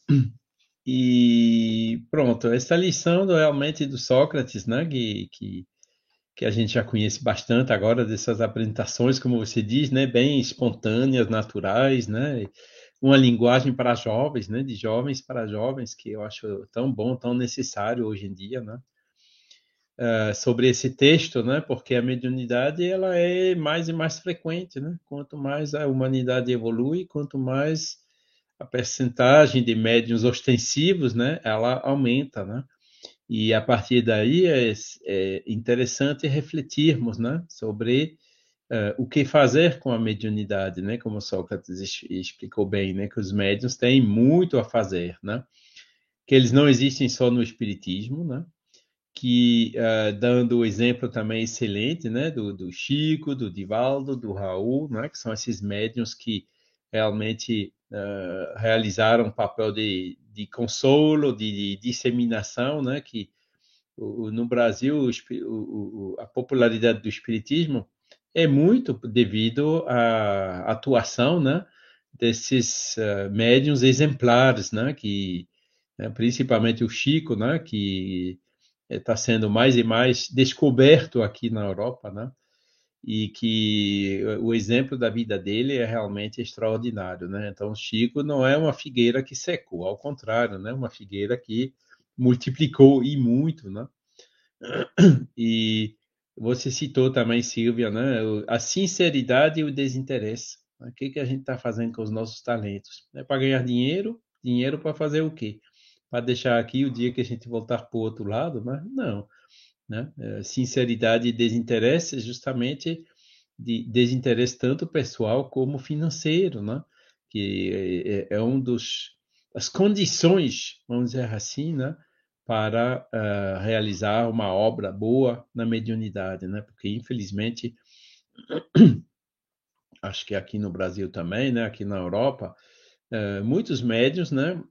Speaker 12: E pronto, essa lição realmente do Sócrates, né? Que, que que a gente já conhece bastante agora dessas apresentações, como você diz, né, bem espontâneas, naturais, né, uma linguagem para jovens, né, de jovens para jovens, que eu acho tão bom, tão necessário hoje em dia, né, uh, sobre esse texto, né, porque a mediunidade ela é mais e mais frequente, né, quanto mais a humanidade evolui, quanto mais a percentagem de médiums ostensivos, né, ela aumenta, né, e a partir daí é, é interessante refletirmos né, sobre uh, o que fazer com a mediunidade, né, como Sócrates explicou bem, né, que os médiuns têm muito a fazer, né, que eles não existem só no espiritismo, né, que uh, dando o exemplo também excelente, né, do, do, Chico, do Divaldo, do Raul, né, que são esses médiuns que realmente uh, realizaram um papel de, de consolo, de, de, disseminação, né, que o, no Brasil o, a popularidade do espiritismo é muito devido à atuação, né, desses uh, médiums exemplares, né, que né, principalmente o Chico, né, que está sendo mais e mais descoberto aqui na Europa, né, e que o exemplo da vida dele é realmente extraordinário, né? Então, Chico não é uma figueira que secou, ao contrário, né? Uma figueira que multiplicou e muito, né? E você citou também, Silvia, né? A sinceridade e o desinteresse. Né? O que, que a gente está fazendo com os nossos talentos? É para ganhar dinheiro? Dinheiro para fazer o quê? Para deixar aqui o dia que a gente voltar para o outro lado? Né? Não. Né? É, sinceridade e desinteresse justamente de desinteresse tanto pessoal como financeiro, né? que é, é um dos as condições, vamos dizer assim, né? para uh, realizar uma obra boa na mediunidade, né? porque infelizmente acho que aqui no Brasil também, né, aqui na Europa, uh, muitos médios, né,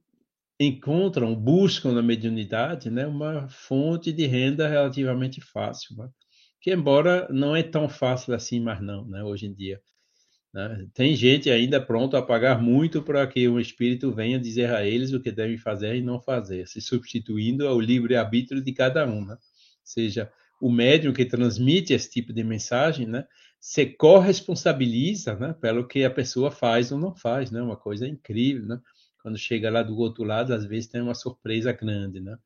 Speaker 12: encontram, buscam na mediunidade, né, uma fonte de renda relativamente fácil, né? que embora não é tão fácil assim, mas não, né, hoje em dia. Né? Tem gente ainda pronta a pagar muito para que um espírito venha dizer a eles o que devem fazer e não fazer, se substituindo ao livre-arbítrio de cada um. Né? Ou seja, o médium que transmite esse tipo de mensagem né, se corresponsabiliza né, pelo que a pessoa faz ou não faz. Né? Uma coisa incrível. Né? Quando chega lá do outro lado, às vezes tem uma surpresa grande. Né?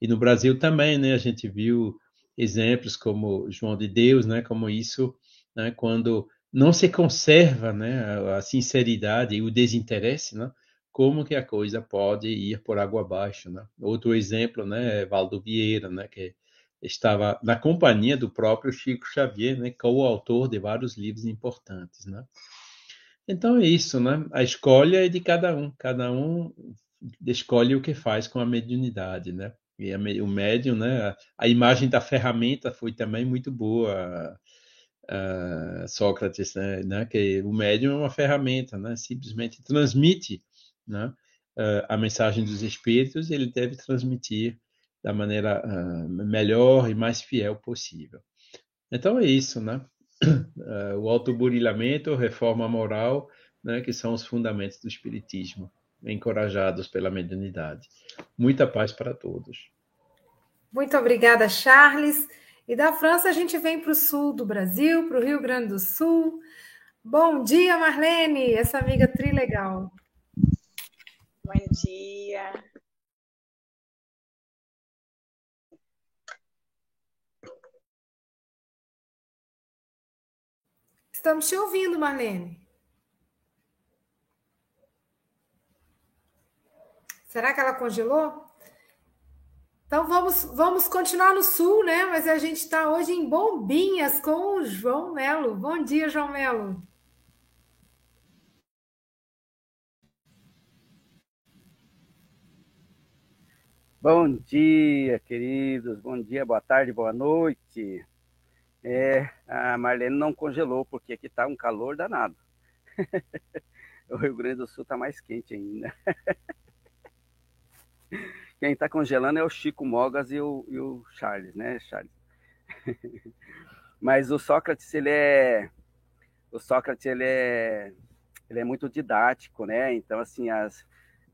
Speaker 12: E no Brasil também, né, a gente viu exemplos como João de Deus, né, como isso, né, quando não se conserva né, a sinceridade e o desinteresse, né, como que a coisa pode ir por água abaixo. Né? Outro exemplo né, é Valdo Vieira, né, que estava na companhia do próprio Chico Xavier, né, coautor de vários livros importantes. Né? Então é isso, né? a escolha é de cada um, cada um escolhe o que faz com a mediunidade. Né? E a, o médium, né, a imagem da ferramenta foi também muito boa uh, Sócrates, né, né, que o médium é uma ferramenta, né, simplesmente transmite né, uh, a mensagem dos espíritos, ele deve transmitir da maneira uh, melhor e mais fiel possível. Então é isso, né? o autoburilamento, reforma moral, né, que são os fundamentos do espiritismo, encorajados pela mediunidade. Muita paz para todos.
Speaker 4: Muito obrigada, Charles. E da França a gente vem para o sul do Brasil, para o Rio Grande do Sul. Bom dia, Marlene, essa amiga trilegal.
Speaker 5: Bom dia.
Speaker 4: Estamos te ouvindo, Marlene. Será que ela congelou? Então vamos, vamos continuar no sul, né? Mas a gente está hoje em Bombinhas com o João Melo. Bom dia, João Melo.
Speaker 13: Bom dia, queridos. Bom dia, boa tarde, boa noite. É, a Marlene não congelou, porque aqui está um calor danado. o Rio Grande do Sul está mais quente ainda. Quem está congelando é o Chico Mogas e o, e o Charles, né, Charles? Mas o Sócrates, ele é. O Sócrates, ele é. Ele é muito didático, né? Então, assim, as,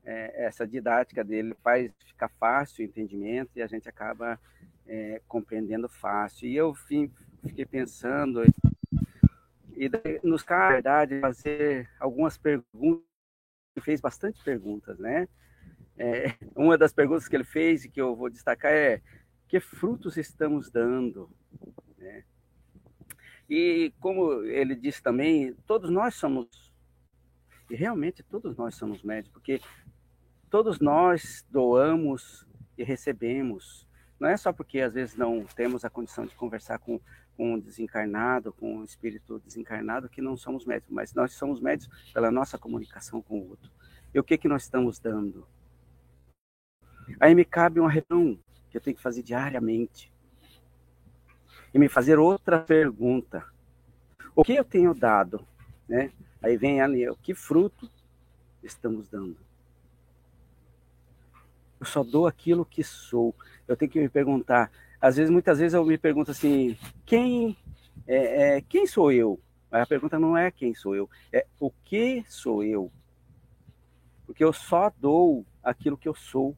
Speaker 13: é, essa didática dele faz ficar fácil o entendimento e a gente acaba é, compreendendo fácil. E eu fiquei pensando, e daí, nos cabe, verdade, fazer algumas perguntas, fez bastante perguntas, né? É, uma das perguntas que ele fez e que eu vou destacar é: que frutos estamos dando? Né? E como ele disse também, todos nós somos, e realmente todos nós somos médicos, porque todos nós doamos e recebemos. Não é só porque às vezes não temos a condição de conversar com, com um desencarnado, com um espírito desencarnado, que não somos médicos, mas nós somos médicos pela nossa comunicação com o outro. E o que, que nós estamos dando? Aí me cabe uma reunião que eu tenho que fazer diariamente. E me fazer outra pergunta. O que eu tenho dado? Né? Aí vem ali, o que fruto estamos dando? Eu só dou aquilo que sou. Eu tenho que me perguntar. Às vezes, muitas vezes eu me pergunto assim, quem, é, é, quem sou eu? Mas a pergunta não é quem sou eu, é o que sou eu? Porque eu só dou aquilo que eu sou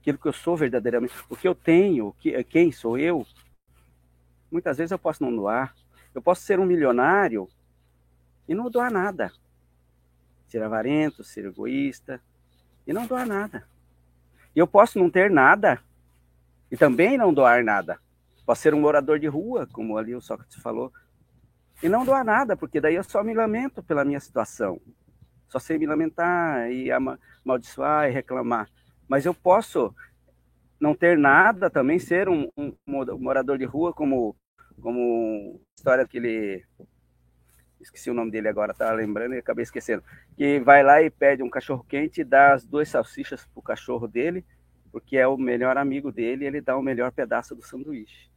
Speaker 13: aquilo que eu sou verdadeiramente, o que eu tenho, que, quem sou eu, muitas vezes eu posso não doar. Eu posso ser um milionário e não doar nada. Ser avarento, ser egoísta e não doar nada. E eu posso não ter nada e também não doar nada. Posso ser um morador de rua, como ali o Sócrates falou, e não doar nada, porque daí eu só me lamento pela minha situação. Só sei me lamentar e amaldiçoar e reclamar. Mas eu posso não ter nada, também ser um, um morador de rua, como, como história daquele. Esqueci o nome dele agora, tá lembrando e acabei esquecendo. Que vai lá e pede um cachorro quente e dá as duas salsichas pro cachorro dele, porque é o melhor amigo dele e ele dá o melhor pedaço do sanduíche.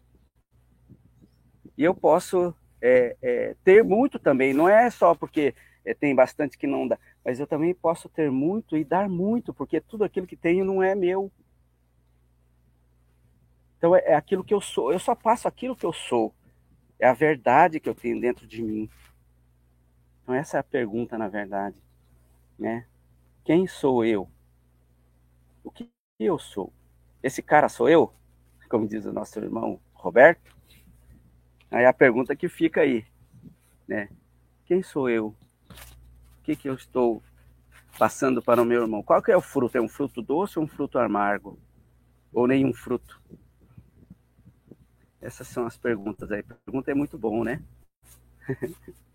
Speaker 13: E eu posso é, é, ter muito também, não é só porque é, tem bastante que não dá, mas eu também posso ter muito e dar muito, porque tudo aquilo que tenho não é meu. Então é, é aquilo que eu sou, eu só passo aquilo que eu sou, é a verdade que eu tenho dentro de mim. Então essa é a pergunta, na verdade, né? Quem sou eu? O que eu sou? Esse cara sou eu? Como diz o nosso irmão Roberto? Aí a pergunta que fica aí, né? Quem sou eu? O que, que eu estou passando para o meu irmão? Qual que é o fruto? É um fruto doce ou um fruto amargo? Ou nenhum fruto? Essas são as perguntas aí. A pergunta é muito bom, né?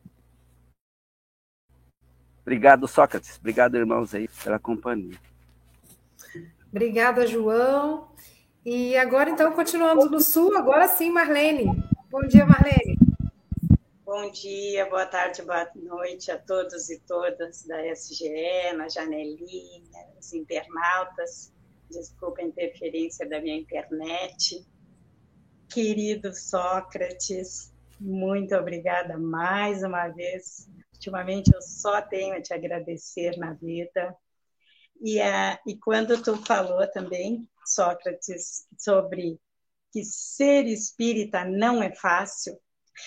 Speaker 13: Obrigado, Sócrates. Obrigado, irmãos aí, pela companhia.
Speaker 4: Obrigada, João. E agora, então, continuamos no Sul. Agora sim, Marlene. Bom dia, Marlene.
Speaker 5: Bom dia, boa tarde, boa noite a todos e todas da SGE, na janelinha, os internautas. Desculpa a interferência da minha internet. Querido Sócrates, muito obrigada mais uma vez. Ultimamente eu só tenho a te agradecer na vida. E, a, e quando tu falou também, Sócrates, sobre que ser espírita não é fácil,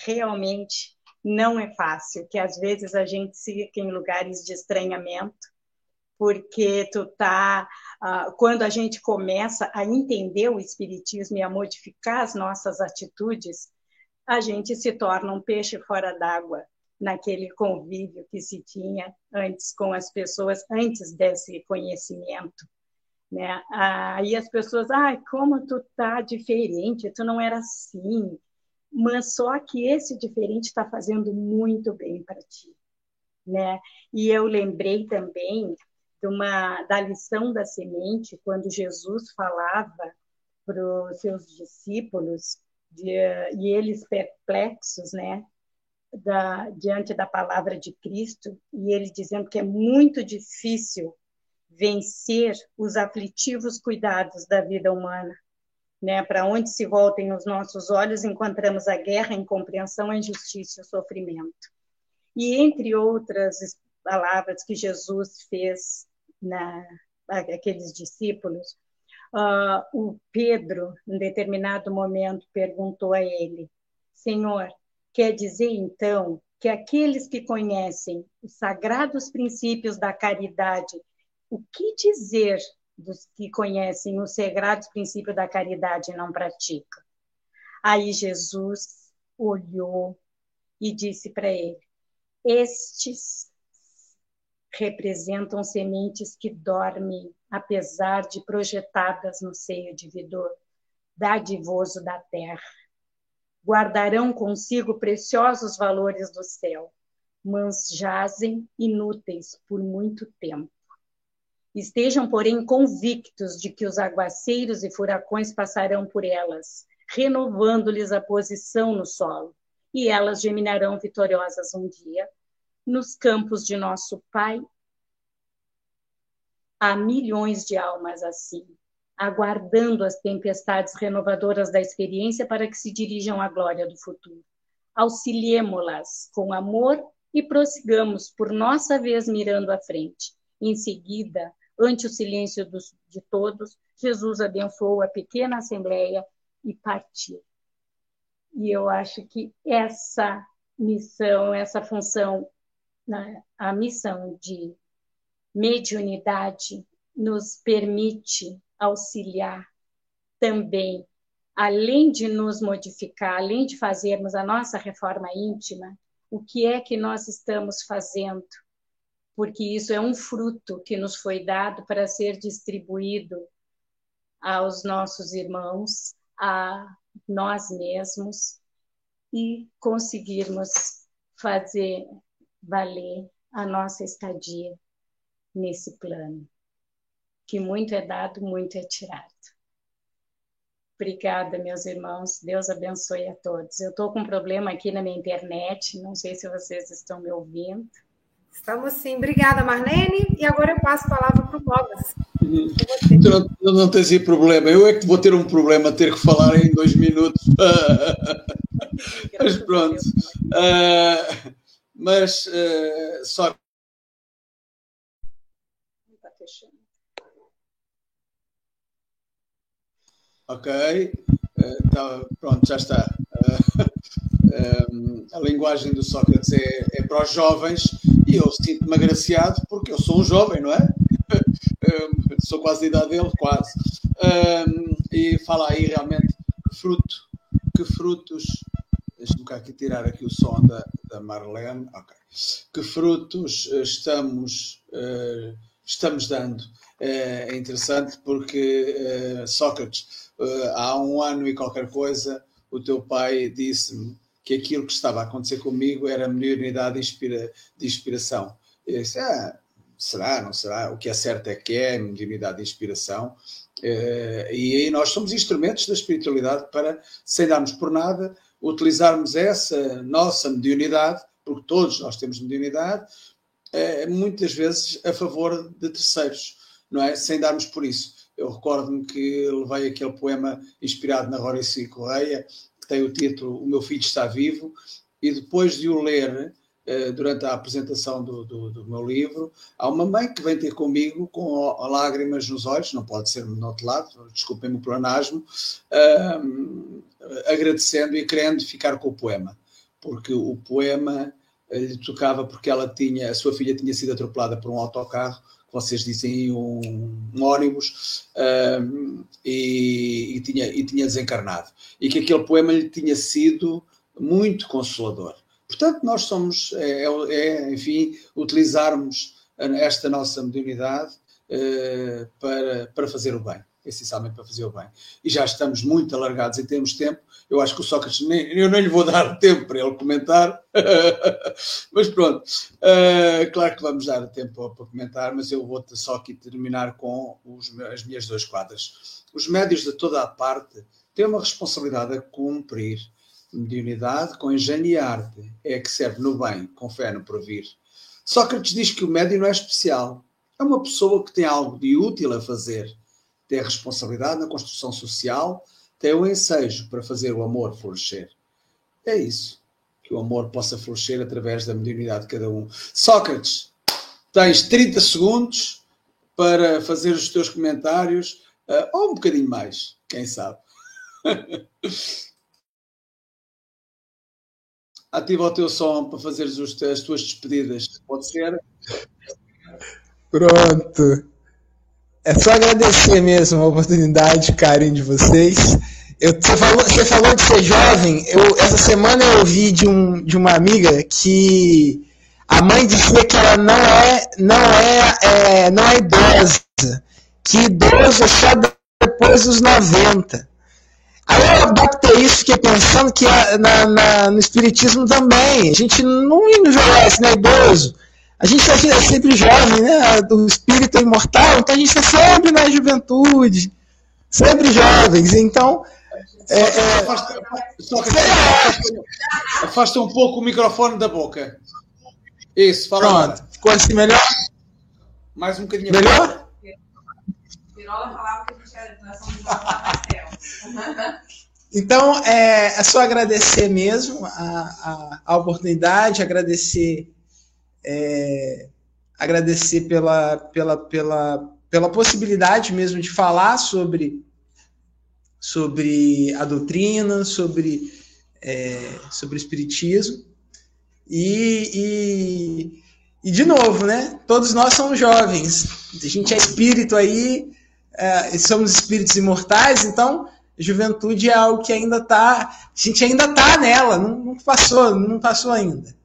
Speaker 5: realmente não é fácil, que às vezes a gente fica em lugares de estranhamento, porque tu tá uh, quando a gente começa a entender o espiritismo e a modificar as nossas atitudes, a gente se torna um peixe fora d'água naquele convívio que se tinha antes com as pessoas antes desse conhecimento né? Aí as pessoas, ai, como tu tá diferente, tu não era assim. Mas só que esse diferente está fazendo muito bem para ti, né? E eu lembrei também de uma da lição da semente quando Jesus falava para os seus discípulos de, e eles perplexos, né? Da, diante da palavra de Cristo e ele dizendo que é muito difícil vencer os aflitivos cuidados da vida humana. Né? Para onde se voltem os nossos olhos, encontramos a guerra, a incompreensão, a injustiça e o sofrimento. E entre outras palavras que Jesus fez na aqueles discípulos, uh, o Pedro, em determinado momento, perguntou a ele: Senhor, quer dizer então que aqueles que conhecem os sagrados princípios da caridade o que dizer dos que conhecem os sagrados princípios da caridade e não praticam? Aí Jesus olhou e disse para ele: Estes representam sementes que dormem, apesar de projetadas no seio dividor, dadivoso da terra. Guardarão consigo preciosos valores do céu, mas jazem inúteis por muito tempo. Estejam, porém, convictos de que os aguaceiros e furacões passarão por elas, renovando-lhes a posição no solo, e elas geminarão vitoriosas um dia nos campos de nosso Pai. Há milhões de almas assim, aguardando as tempestades renovadoras da experiência para que se dirijam à glória do futuro. Auxiliemo-las com amor e prossigamos por nossa vez mirando à frente. Em seguida, Ante o silêncio dos, de todos, Jesus abençoou a pequena assembleia e partiu. E eu acho que essa missão, essa função, né, a missão de mediunidade nos permite auxiliar também, além de nos modificar, além de fazermos a nossa reforma íntima, o que é que nós estamos fazendo porque isso é um fruto que nos foi dado para ser distribuído aos nossos irmãos, a nós mesmos e conseguirmos fazer valer a nossa estadia nesse plano. Que muito é dado, muito é tirado. Obrigada, meus irmãos. Deus abençoe a todos. Eu estou com um problema aqui na minha internet, não sei se vocês estão me ouvindo.
Speaker 4: Estamos sim. Obrigada, Marlene. E agora eu passo a palavra para o Mogas.
Speaker 1: Tu não, tu não tens esse problema. Eu é que vou ter um problema, ter que falar em dois minutos.
Speaker 14: mas pronto. Uh, mas uh, só. Ok. Uh, tá, pronto, já está. Um, a linguagem do Sócrates é, é, para os jovens e eu sinto-me agraciado porque eu sou um jovem, não é? Um, sou quase da idade dele, quase. Um, e fala aí realmente fruto, que frutos. Deixa-me cá aqui tirar aqui o som da, da Marlene. Ok. Que frutos estamos, uh, estamos dando? É interessante porque uh, Sócrates, uh, há um ano e qualquer coisa, o teu pai disse-me que aquilo que estava a acontecer comigo era a unidade de, inspira, de inspiração. Eu disse, ah, será, não será? O que é certo é que é a mediunidade de inspiração. Uh, e aí nós somos instrumentos da espiritualidade para, sem darmos por nada, utilizarmos essa nossa mediunidade, porque todos nós temos mediunidade, uh, muitas vezes a favor de terceiros, não é? Sem darmos por isso. Eu recordo-me que levei aquele poema inspirado na Horace Correia, tem o título O Meu Filho Está Vivo, e depois de o ler, eh, durante a apresentação do, do, do, meu livro, há uma mãe que vem ter comigo com lágrimas nos olhos, não pode ser no outro lado, desculpem-me o planasmo, uh, agradecendo e querendo ficar com o poema, porque o poema lhe tocava porque ela tinha, a sua filha tinha sido atropelada por um autocarro que vocês dizem um, um ônibus, e, e, tinha, e tinha desencarnado. E que aquele poema lhe tinha sido muito consolador. Portanto, nós somos, é, é enfim, utilizarmos esta nossa mediunidade uh, para, para fazer o bem essencialmente para fazer o bem. E já estamos muito alargados em termos de tempo. Eu acho que o Sócrates, nem, eu não lhe vou dar tempo para ele comentar, mas pronto. Uh, claro que vamos dar tempo para comentar, mas eu vou só aqui terminar com os, as minhas duas quadras. Os médios de toda a parte têm uma responsabilidade a cumprir. Mediunidade com engenho e arte é que serve no bem, com fé no porvir. Sócrates diz que o médio não é especial. É uma pessoa que tem algo de útil a fazer tem a responsabilidade na construção social, tem o ensejo para fazer o amor florescer. É isso. Que o amor possa florescer através da mediunidade de cada um. Sócrates, tens 30 segundos para fazer os teus comentários, uh, ou um bocadinho mais, quem sabe. Ativa o teu som para fazeres as tuas despedidas. Pode ser?
Speaker 11: Pronto. É só agradecer mesmo a oportunidade, carinho de vocês. Eu, você, falou, você falou de ser jovem. Eu, essa semana eu ouvi de, um, de uma amiga que a mãe dizia que ela não é, não é, é não é idosa, que idoso é só depois dos 90. Aí eu adaptei isso, fiquei pensando que na, na, no Espiritismo também. A gente não envelhece, né? Idoso. A gente é sempre jovem, né? Do espírito imortal, então a gente é sempre na juventude, sempre jovens. Então. É, é...
Speaker 14: Afasta, afasta, afasta, um pouco o microfone da boca. Isso, fala.
Speaker 11: Pronto, agora. ficou assim melhor?
Speaker 14: Mais um bocadinho.
Speaker 11: Melhor? Então, é, é só agradecer mesmo a, a, a oportunidade, agradecer é, agradecer pela, pela, pela, pela possibilidade mesmo de falar sobre, sobre a doutrina, sobre, é, sobre o Espiritismo. E, e, e, de novo, né? Todos nós somos jovens, a gente é espírito aí, é, somos espíritos imortais, então juventude é algo que ainda está, a gente ainda está nela, não, não passou, não passou ainda.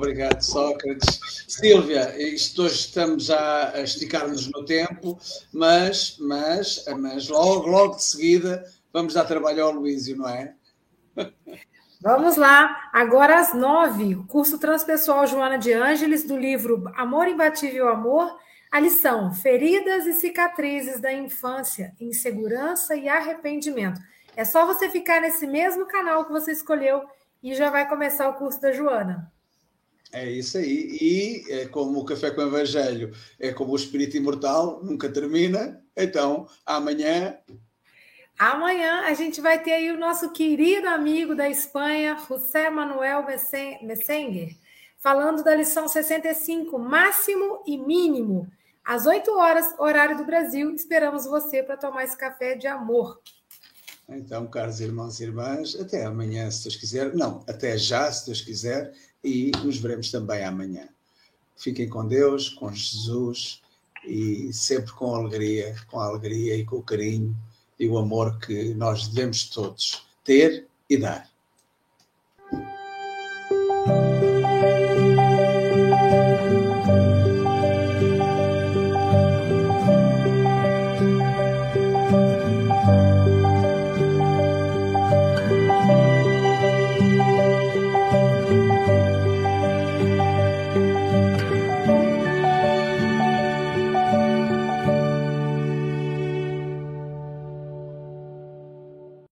Speaker 14: Obrigado, Sócrates. Silvia, isto hoje estamos a esticar-nos no tempo, mas, mas, mas logo, logo de seguida vamos dar trabalho ao Luísio, não é?
Speaker 4: Vamos lá. Agora às nove, curso transpessoal Joana de Ângeles, do livro Amor Imbatível Amor, a lição Feridas e Cicatrizes da Infância, Insegurança e Arrependimento. É só você ficar nesse mesmo canal que você escolheu e já vai começar o curso da Joana.
Speaker 14: É isso aí. E é como o Café com o Evangelho é como o Espírito Imortal, nunca termina. Então, amanhã.
Speaker 4: Amanhã a gente vai ter aí o nosso querido amigo da Espanha, José Manuel Messenger, falando da lição 65, máximo e mínimo. Às 8 horas, horário do Brasil, esperamos você para tomar esse café de amor.
Speaker 14: Então, caros irmãos e irmãs, até amanhã, se Deus quiser. Não, até já, se Deus quiser, e nos veremos também amanhã. Fiquem com Deus, com Jesus e sempre com alegria, com a alegria e com o carinho e o amor que nós devemos todos ter e dar.